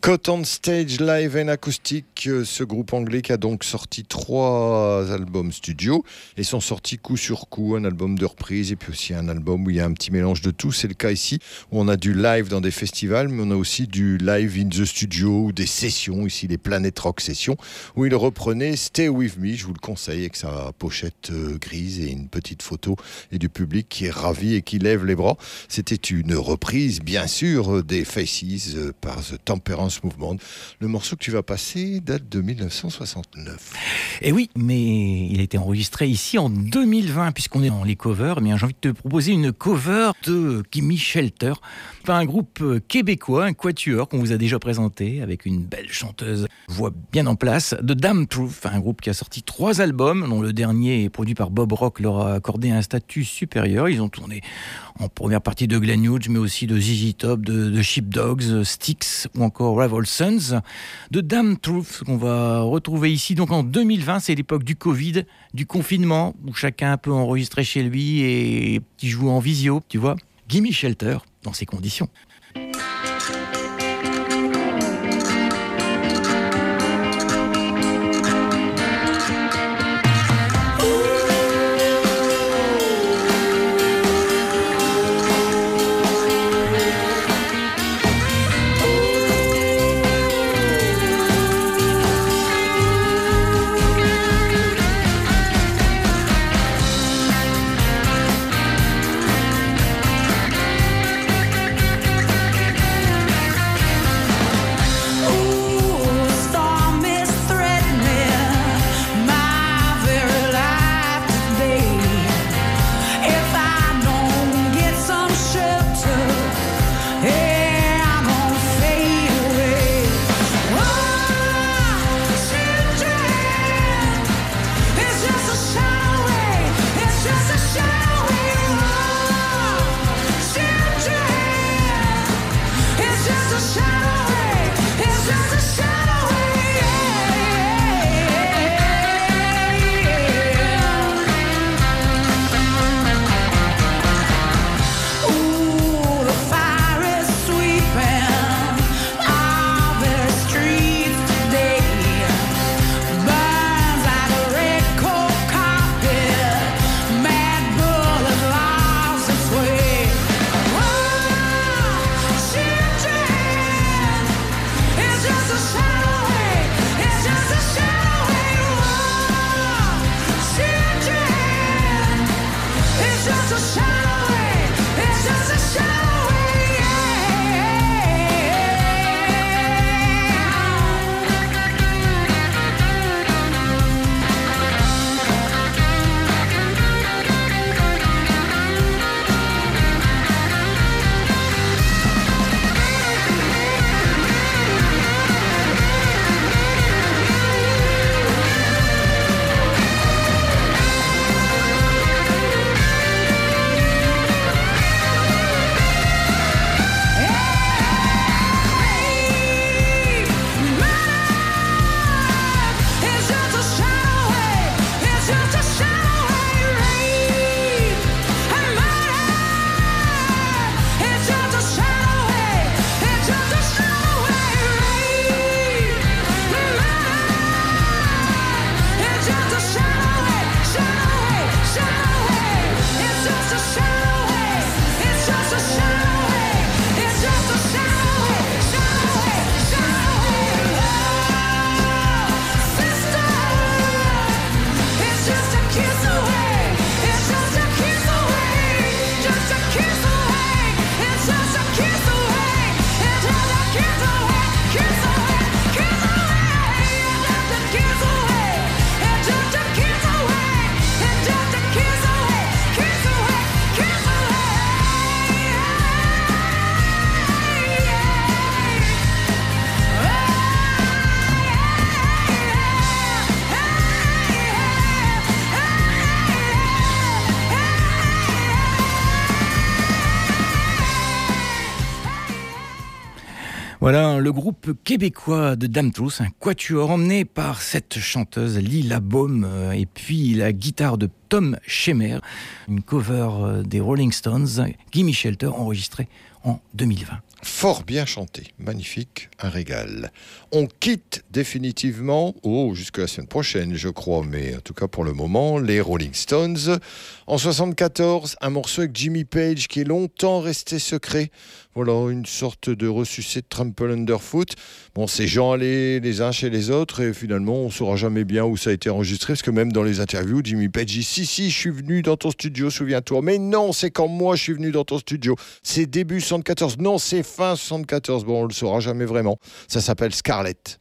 Cotton Stage Live and Acoustic, euh, ce groupe anglais qui a donc sorti trois albums studio et sont sortis coup sur coup, un album de reprise et puis aussi un album où il y a un petit mélange de tout. C'est le cas ici, où on a du live dans des festivals, mais on a aussi du live in the studio ou des sessions, ici les Planet Rock Sessions, où il reprenait Stay With Me, je vous le conseille, avec sa pochette euh, et une petite photo et du public qui est ravi et qui lève les bras. C'était une reprise, bien sûr, des Faces par The Temperance Movement. Le morceau que tu vas passer date de 1969. Et Eh oui, mais il a été enregistré ici en 2020, puisqu'on est dans les covers. Mais j'ai envie de te proposer une cover de Gimme Shelter, par un groupe euh, québécois, un quatuor qu'on vous a déjà présenté, avec une belle chanteuse, voix bien en place, de Damn Truth, un groupe qui a sorti trois albums, dont le dernier, produit par Bob Rock, leur a accordé un statut supérieur. Ils ont tourné en première partie de Glenn Hughes, mais aussi de ZZ Top, de, de Sheepdogs, Styx ou encore Rival Sons. De Damn Truth, qu'on va retrouver ici donc en 2020, c'est l'époque du Covid, du confinement, où chacun peut enregistrer chez lui et qui joue en visio, tu vois. Gimme Shelter, dans ces conditions. Le groupe québécois de Dame un quatuor emmené par cette chanteuse Lila Baum euh, et puis la guitare de Tom Schemer, une cover euh, des Rolling Stones, Gimme Shelter, enregistrée en 2020. Fort bien chanté, magnifique, un régal. On quitte définitivement, oh, jusqu'à la semaine prochaine, je crois, mais en tout cas pour le moment, les Rolling Stones. En 74, un morceau avec Jimmy Page qui est longtemps resté secret. Voilà, une sorte de ressuscité de Trample Underfoot. Bon, ces gens allaient les uns chez les autres et finalement, on saura jamais bien où ça a été enregistré parce que même dans les interviews, Jimmy Page dit Si, si, je suis venu dans ton studio, souviens-toi. Mais non, c'est quand moi je suis venu dans ton studio. C'est début 74. Non, c'est fin 74. Bon, on le saura jamais vraiment. Ça s'appelle Scarlett.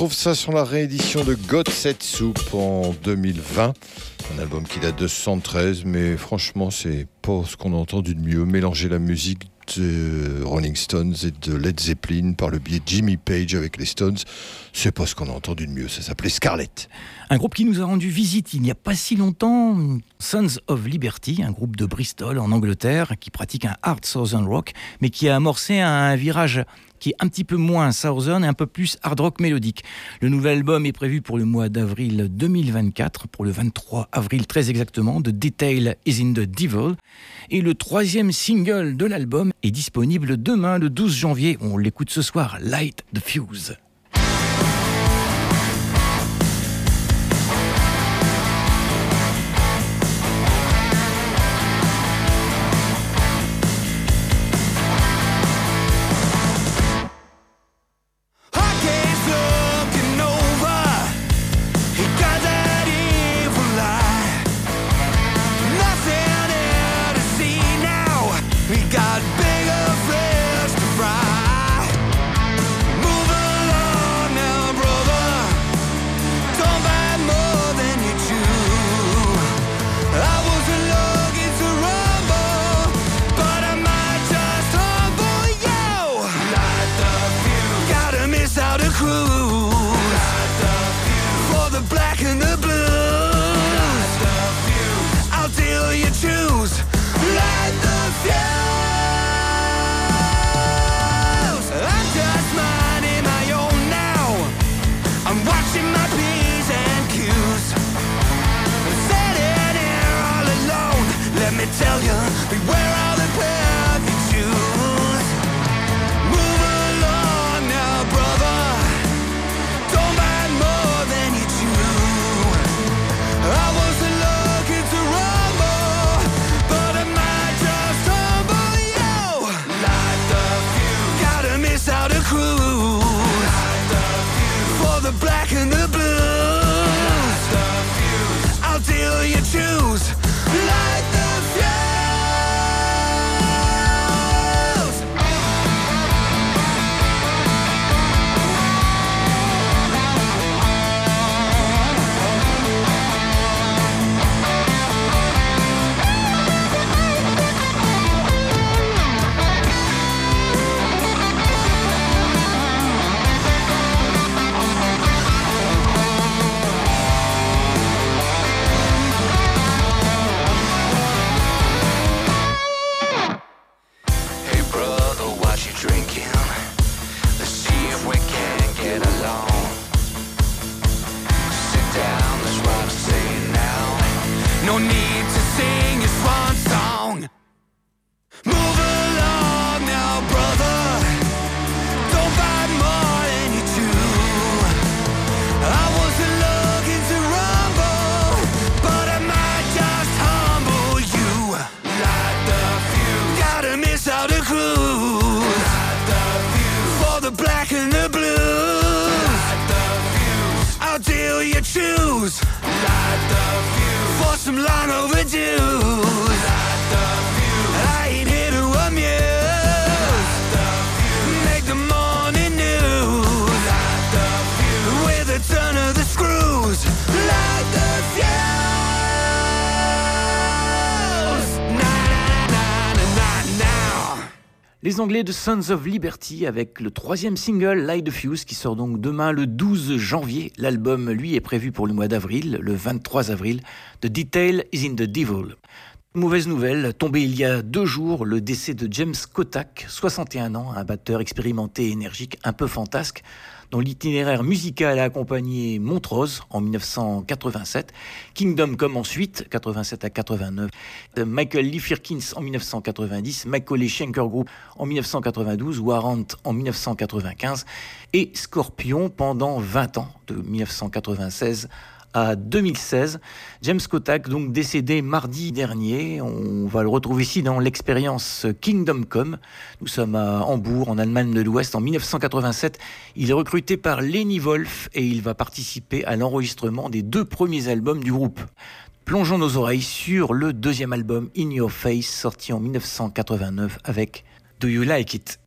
On trouve ça sur la réédition de God Set Soup en 2020. Un album qui date de 73, mais franchement, c'est pas ce qu'on a entendu de mieux. Mélanger la musique de Rolling Stones et de Led Zeppelin par le biais de Jimmy Page avec les Stones, c'est pas ce qu'on a entendu de mieux. Ça s'appelait Scarlett. Un groupe qui nous a rendu visite il n'y a pas si longtemps, Sons of Liberty, un groupe de Bristol en Angleterre qui pratique un hard southern rock, mais qui a amorcé un virage qui est un petit peu moins southern et un peu plus hard rock mélodique. Le nouvel album est prévu pour le mois d'avril 2024, pour le 23 avril très exactement, The Detail is in the Devil. Et le troisième single de l'album est disponible demain, le 12 janvier. On l'écoute ce soir, Light the Fuse. Anglais de Sons of Liberty avec le troisième single Light Fuse qui sort donc demain le 12 janvier. L'album, lui, est prévu pour le mois d'avril, le 23 avril. The Detail is in the Devil. Mauvaise nouvelle, tombé il y a deux jours, le décès de James Kotak, 61 ans, un batteur expérimenté énergique, un peu fantasque, dont l'itinéraire musical a accompagné Montrose en 1987, Kingdom Come ensuite, 87 à 89, de Michael Lee Firkins en 1990, Michael Schenker Group en 1992, Warrant en 1995 et Scorpion pendant 20 ans, de 1996 à 2016. James Kotak, donc décédé mardi dernier. On va le retrouver ici dans l'expérience Kingdom Come. Nous sommes à Hambourg, en Allemagne de l'Ouest, en 1987. Il est recruté par Lenny Wolf et il va participer à l'enregistrement des deux premiers albums du groupe. Plongeons nos oreilles sur le deuxième album In Your Face, sorti en 1989 avec Do You Like It?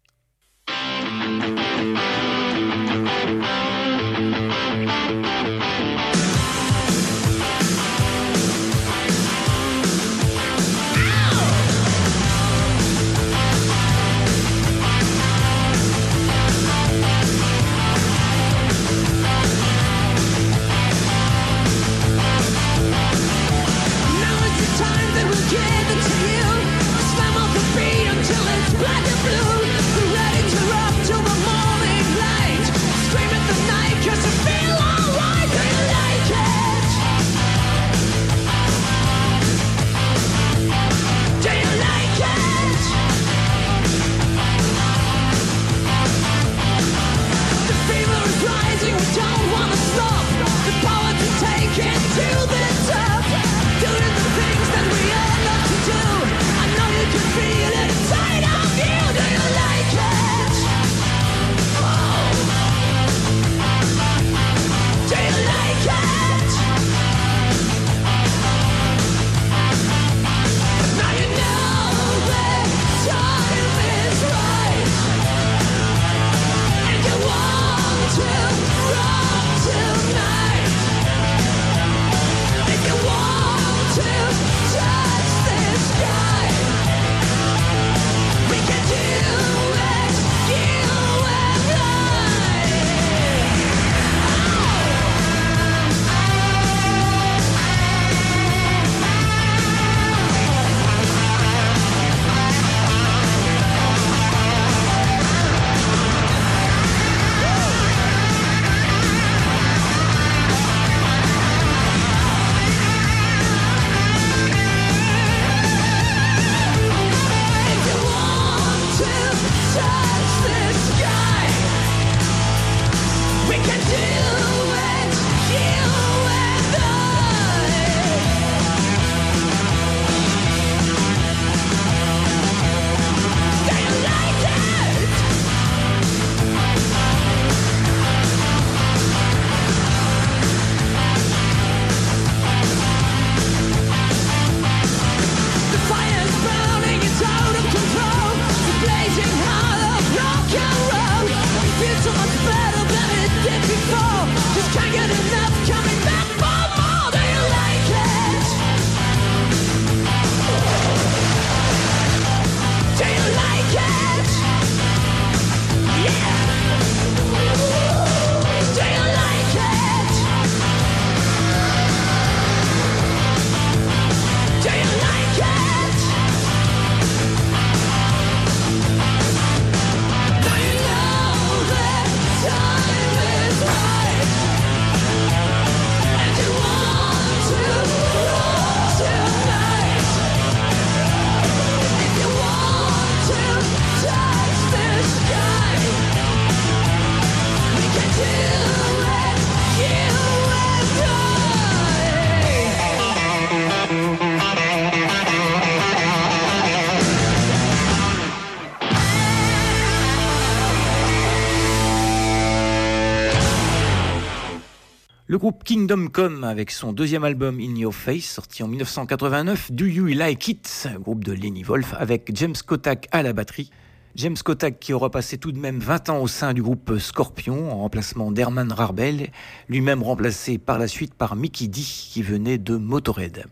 Kingdom Come avec son deuxième album In Your Face sorti en 1989, Do You Like It, groupe de Lenny Wolf avec James Kotak à la batterie. James Kotak qui aura passé tout de même 20 ans au sein du groupe Scorpion en remplacement d'Herman Rarbel, lui-même remplacé par la suite par Mickey D qui venait de Motorhead.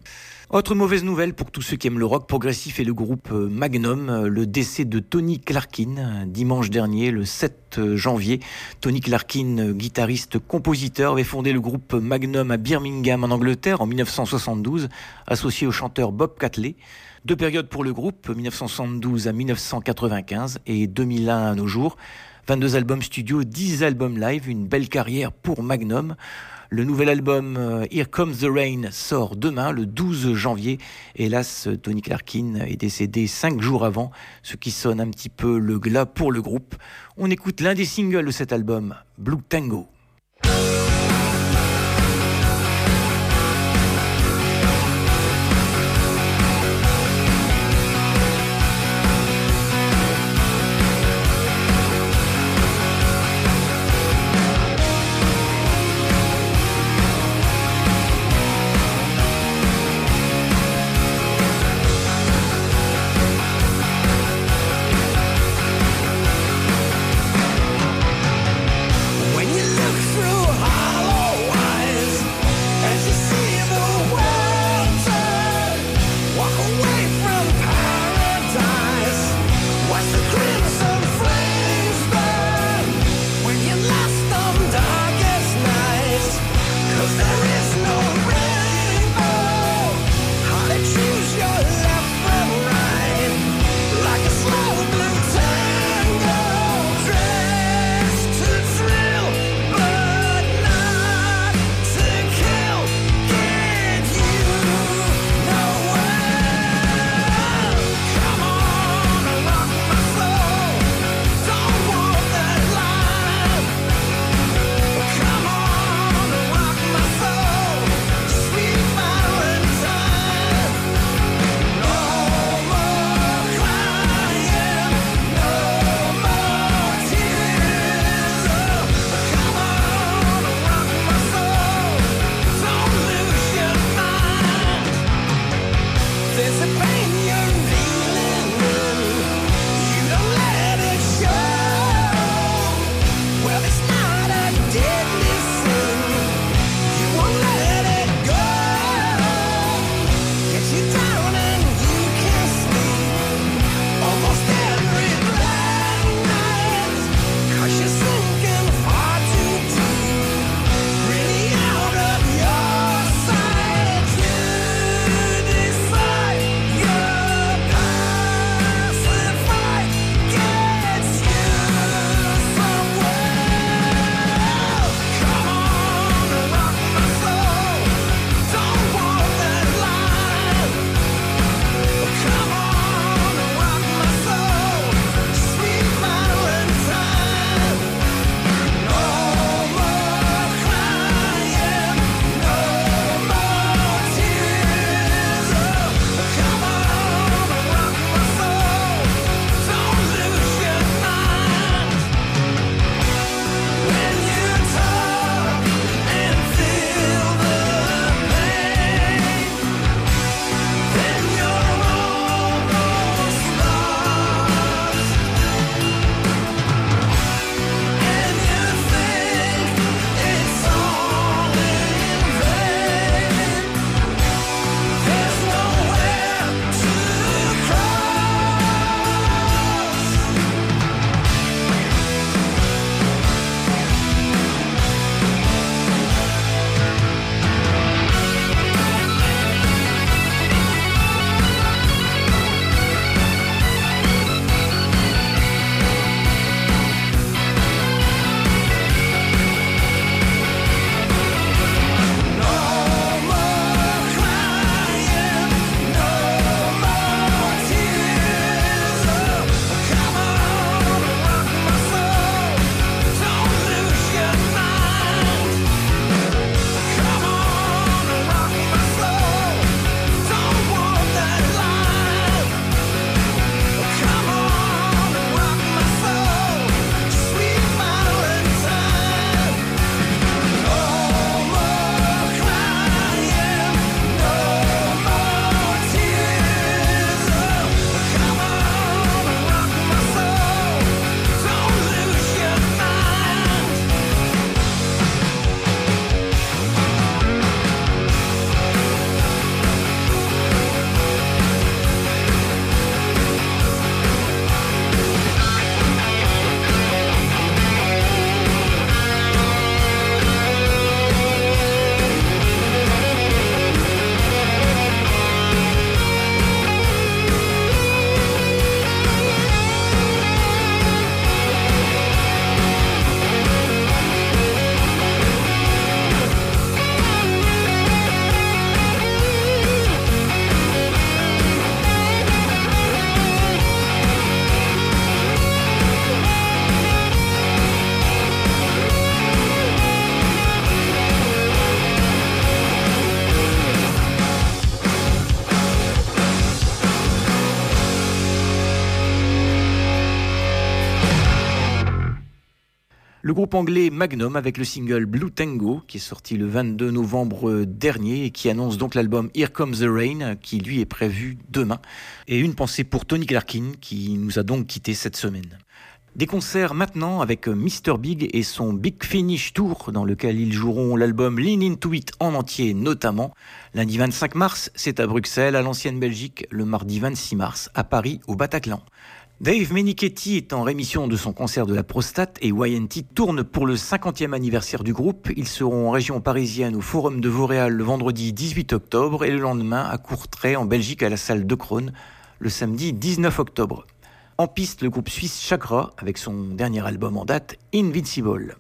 Autre mauvaise nouvelle pour tous ceux qui aiment le rock progressif et le groupe euh, Magnum, euh, le décès de Tony Clarkin euh, dimanche dernier, le 7 janvier. Tony Clarkin, guitariste, compositeur, avait fondé le groupe Magnum à Birmingham en Angleterre en 1972, associé au chanteur Bob Catley. Deux périodes pour le groupe, 1972 à 1995 et 2001 à nos jours. 22 albums studio, 10 albums live, une belle carrière pour Magnum. Le nouvel album euh, Here Comes the Rain sort demain, le 12 janvier. Hélas, Tony Clarkin est décédé cinq jours avant, ce qui sonne un petit peu le glas pour le groupe. On écoute l'un des singles de cet album, Blue Tango. Anglais Magnum avec le single Blue Tango qui est sorti le 22 novembre dernier et qui annonce donc l'album Here Comes the Rain qui lui est prévu demain. Et une pensée pour Tony Clarkin qui nous a donc quitté cette semaine. Des concerts maintenant avec Mr Big et son Big Finish Tour dans lequel ils joueront l'album Lean Into It en entier notamment. Lundi 25 mars, c'est à Bruxelles, à l'ancienne Belgique, le mardi 26 mars, à Paris, au Bataclan. Dave Menichetti est en rémission de son concert de la prostate et YNT tourne pour le 50e anniversaire du groupe. Ils seront en région parisienne au Forum de Vauréal le vendredi 18 octobre et le lendemain à Courtrai en Belgique à la salle de Crone le samedi 19 octobre. En piste, le groupe suisse Chakra avec son dernier album en date, Invincible.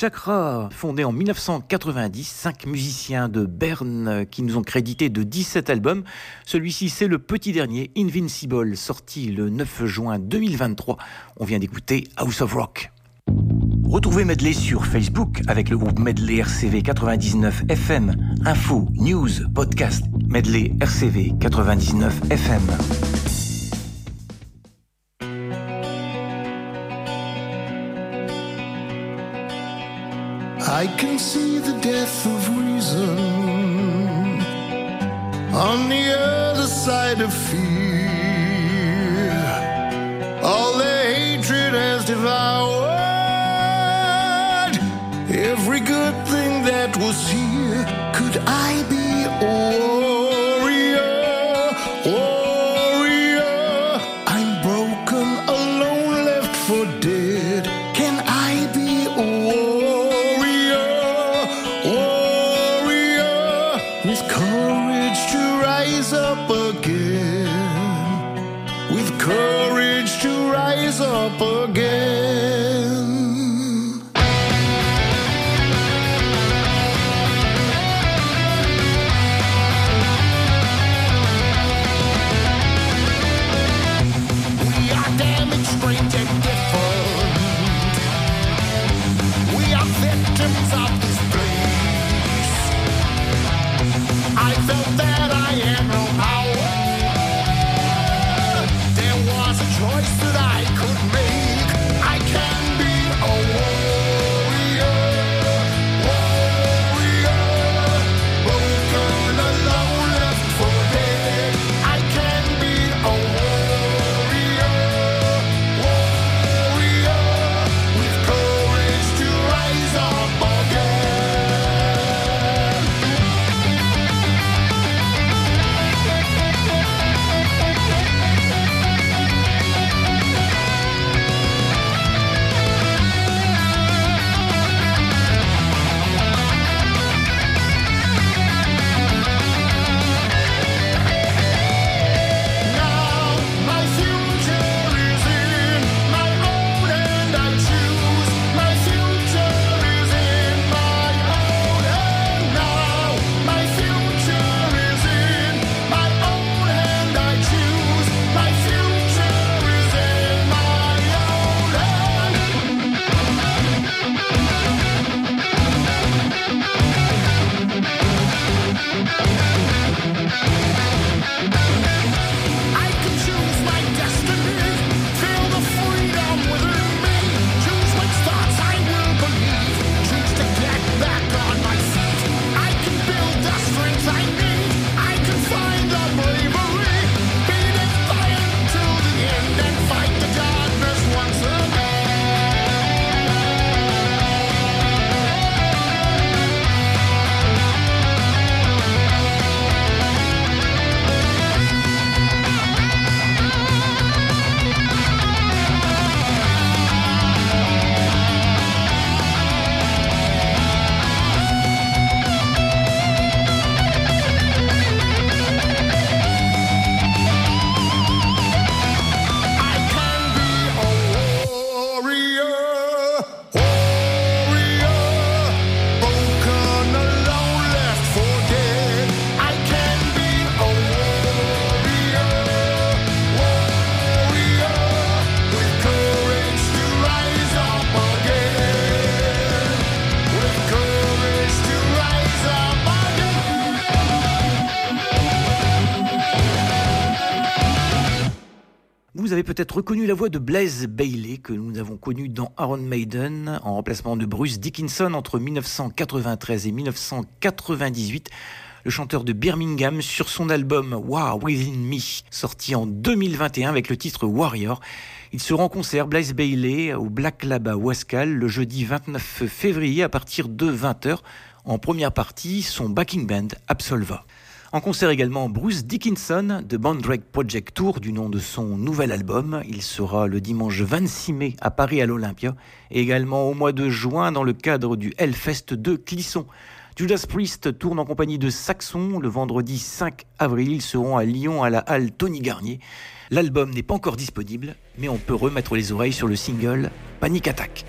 Chakra, fondé en 1990, cinq musiciens de Berne qui nous ont crédité de 17 albums. Celui-ci, c'est le petit dernier, Invincible, sorti le 9 juin 2023. On vient d'écouter House of Rock. Retrouvez Medley sur Facebook avec le groupe Medley RCV 99 FM. Info, news, podcast. Medley RCV 99 FM. I can see the death of reason on the other side of fear. All the hatred has devoured every good thing that was here. Could I be a peut-être reconnu la voix de Blaze Bailey que nous avons connu dans Iron Maiden en remplacement de Bruce Dickinson entre 1993 et 1998. Le chanteur de Birmingham sur son album War Within Me, sorti en 2021 avec le titre Warrior. Il sera en concert Blaze Bailey au Black Lab à Wascal le jeudi 29 février à partir de 20h. En première partie, son backing band Absolva. En concert également Bruce Dickinson de Bandrake Project Tour du nom de son nouvel album. Il sera le dimanche 26 mai à Paris à l'Olympia et également au mois de juin dans le cadre du Hellfest de Clisson. Judas Priest tourne en compagnie de Saxon le vendredi 5 avril. Ils seront à Lyon à la halle Tony Garnier. L'album n'est pas encore disponible, mais on peut remettre les oreilles sur le single Panic Attack.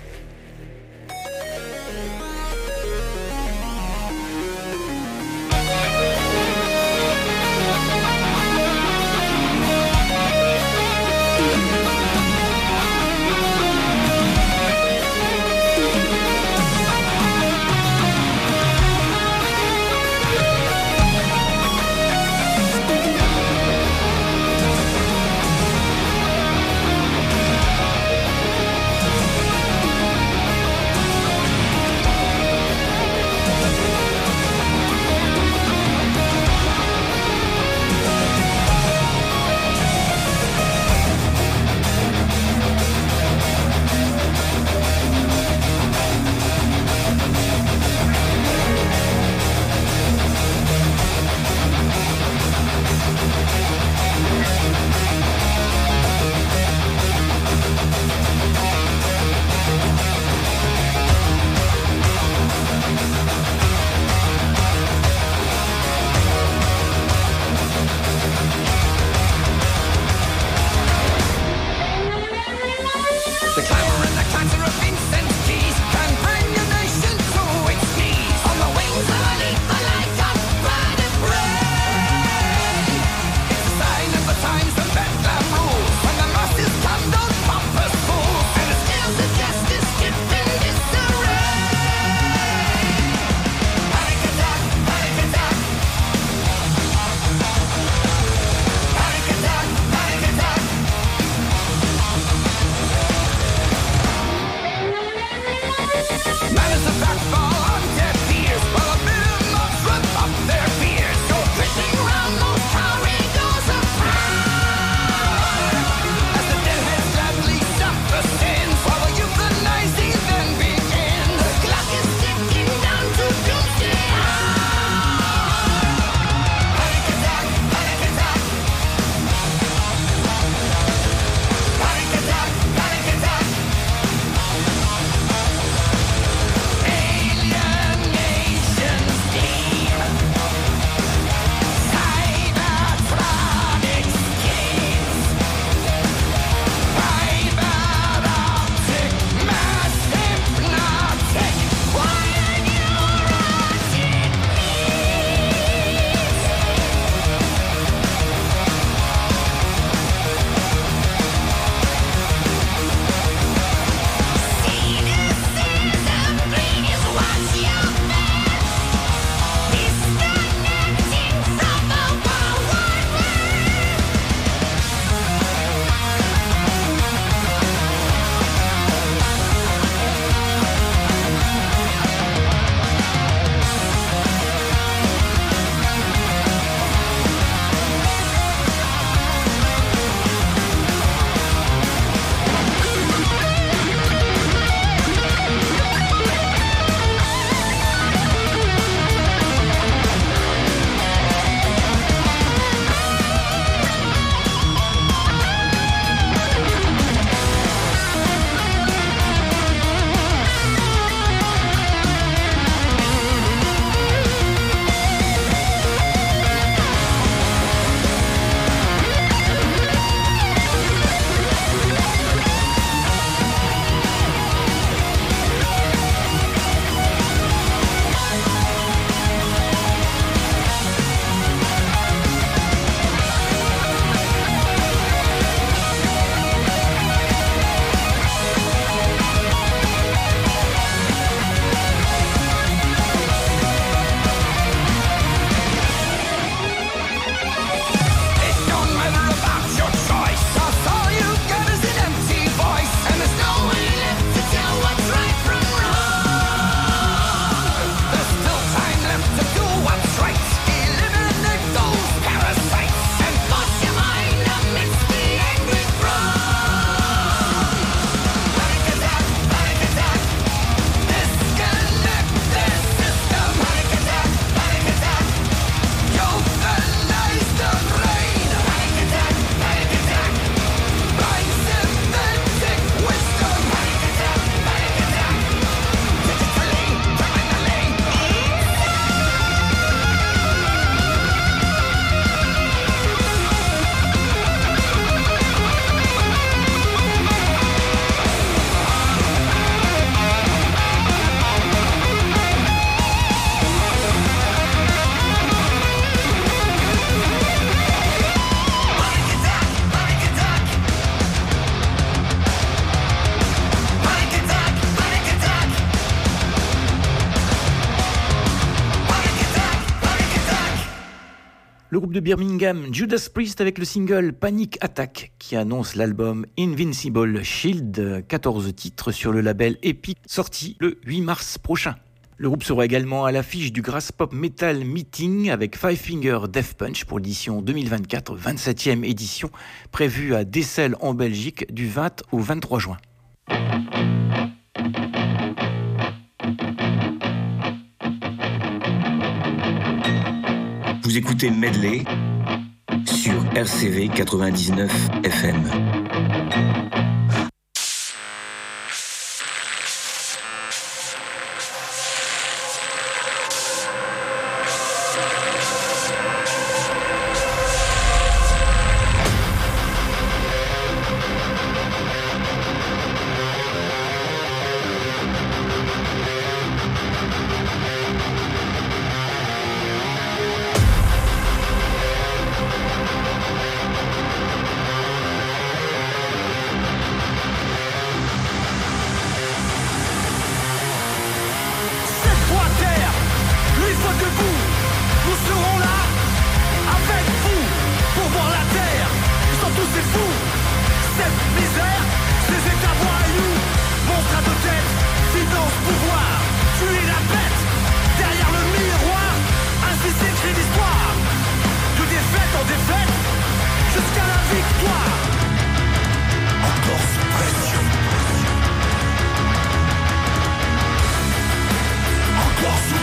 Birmingham, Judas Priest avec le single Panic Attack qui annonce l'album Invincible Shield, 14 titres sur le label Epic, sorti le 8 mars prochain. Le groupe sera également à l'affiche du Grass Pop Metal Meeting avec Five Finger Death Punch pour l'édition 2024, 27e édition, prévue à Dessel en Belgique du 20 au 23 juin. Vous écoutez Medley sur RCV 99 FM. Pouvoir, tuer la bête derrière le miroir, ainsi s'écrit l'histoire, de défaite en défaite jusqu'à la victoire. Encore sous pression. Encore sous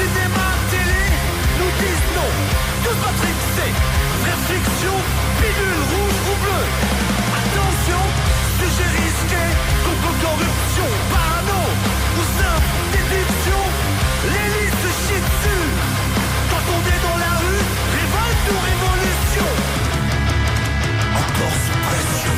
Cinéma, télé, nous disent non. Tous matrixés, vraie fiction, pilule rouge ou bleue. Attention, sujet risqué, contre corruption, parano ou simple déduction. L'élite se chie dessus. Quand on est dans la rue, révolte ou révolution Encore sous pression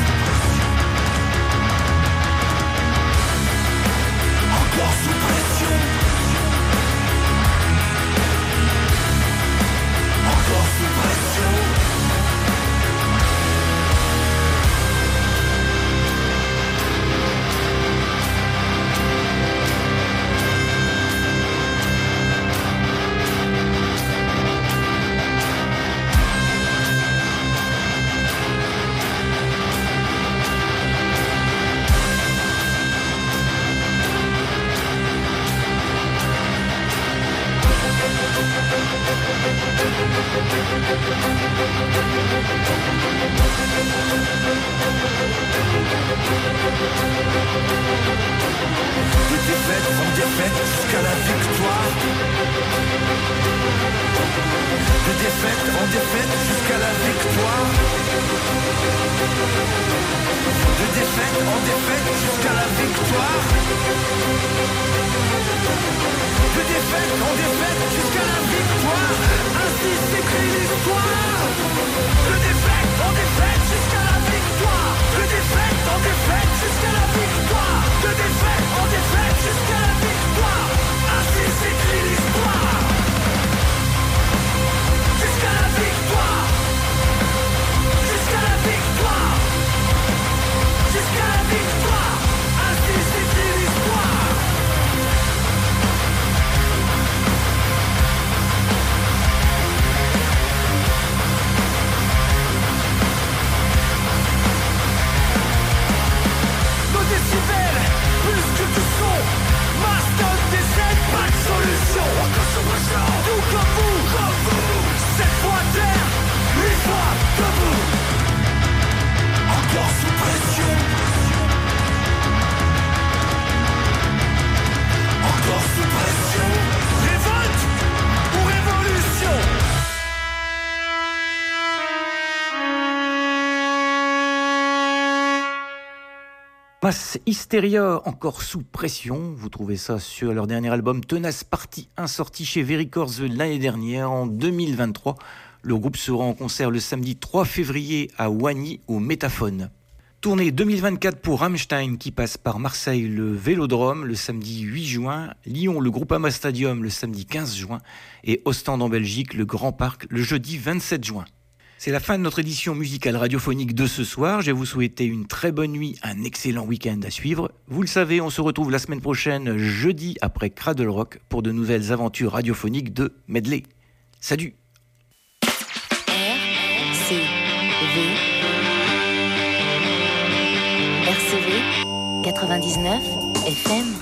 Hysteria, encore sous pression. Vous trouvez ça sur leur dernier album Tenace Partie 1, sorti chez Vericords l'année dernière, en 2023. Le groupe sera en concert le samedi 3 février à Wany au Métaphone. Tournée 2024 pour Rammstein qui passe par Marseille le Vélodrome le samedi 8 juin, Lyon le Groupama Stadium le samedi 15 juin et Ostende en Belgique le Grand Parc le jeudi 27 juin. C'est la fin de notre édition musicale radiophonique de ce soir. Je vais vous souhaiter une très bonne nuit, un excellent week-end à suivre. Vous le savez, on se retrouve la semaine prochaine, jeudi, après Cradle Rock, pour de nouvelles aventures radiophoniques de Medley. Salut RCV RCV 99 FM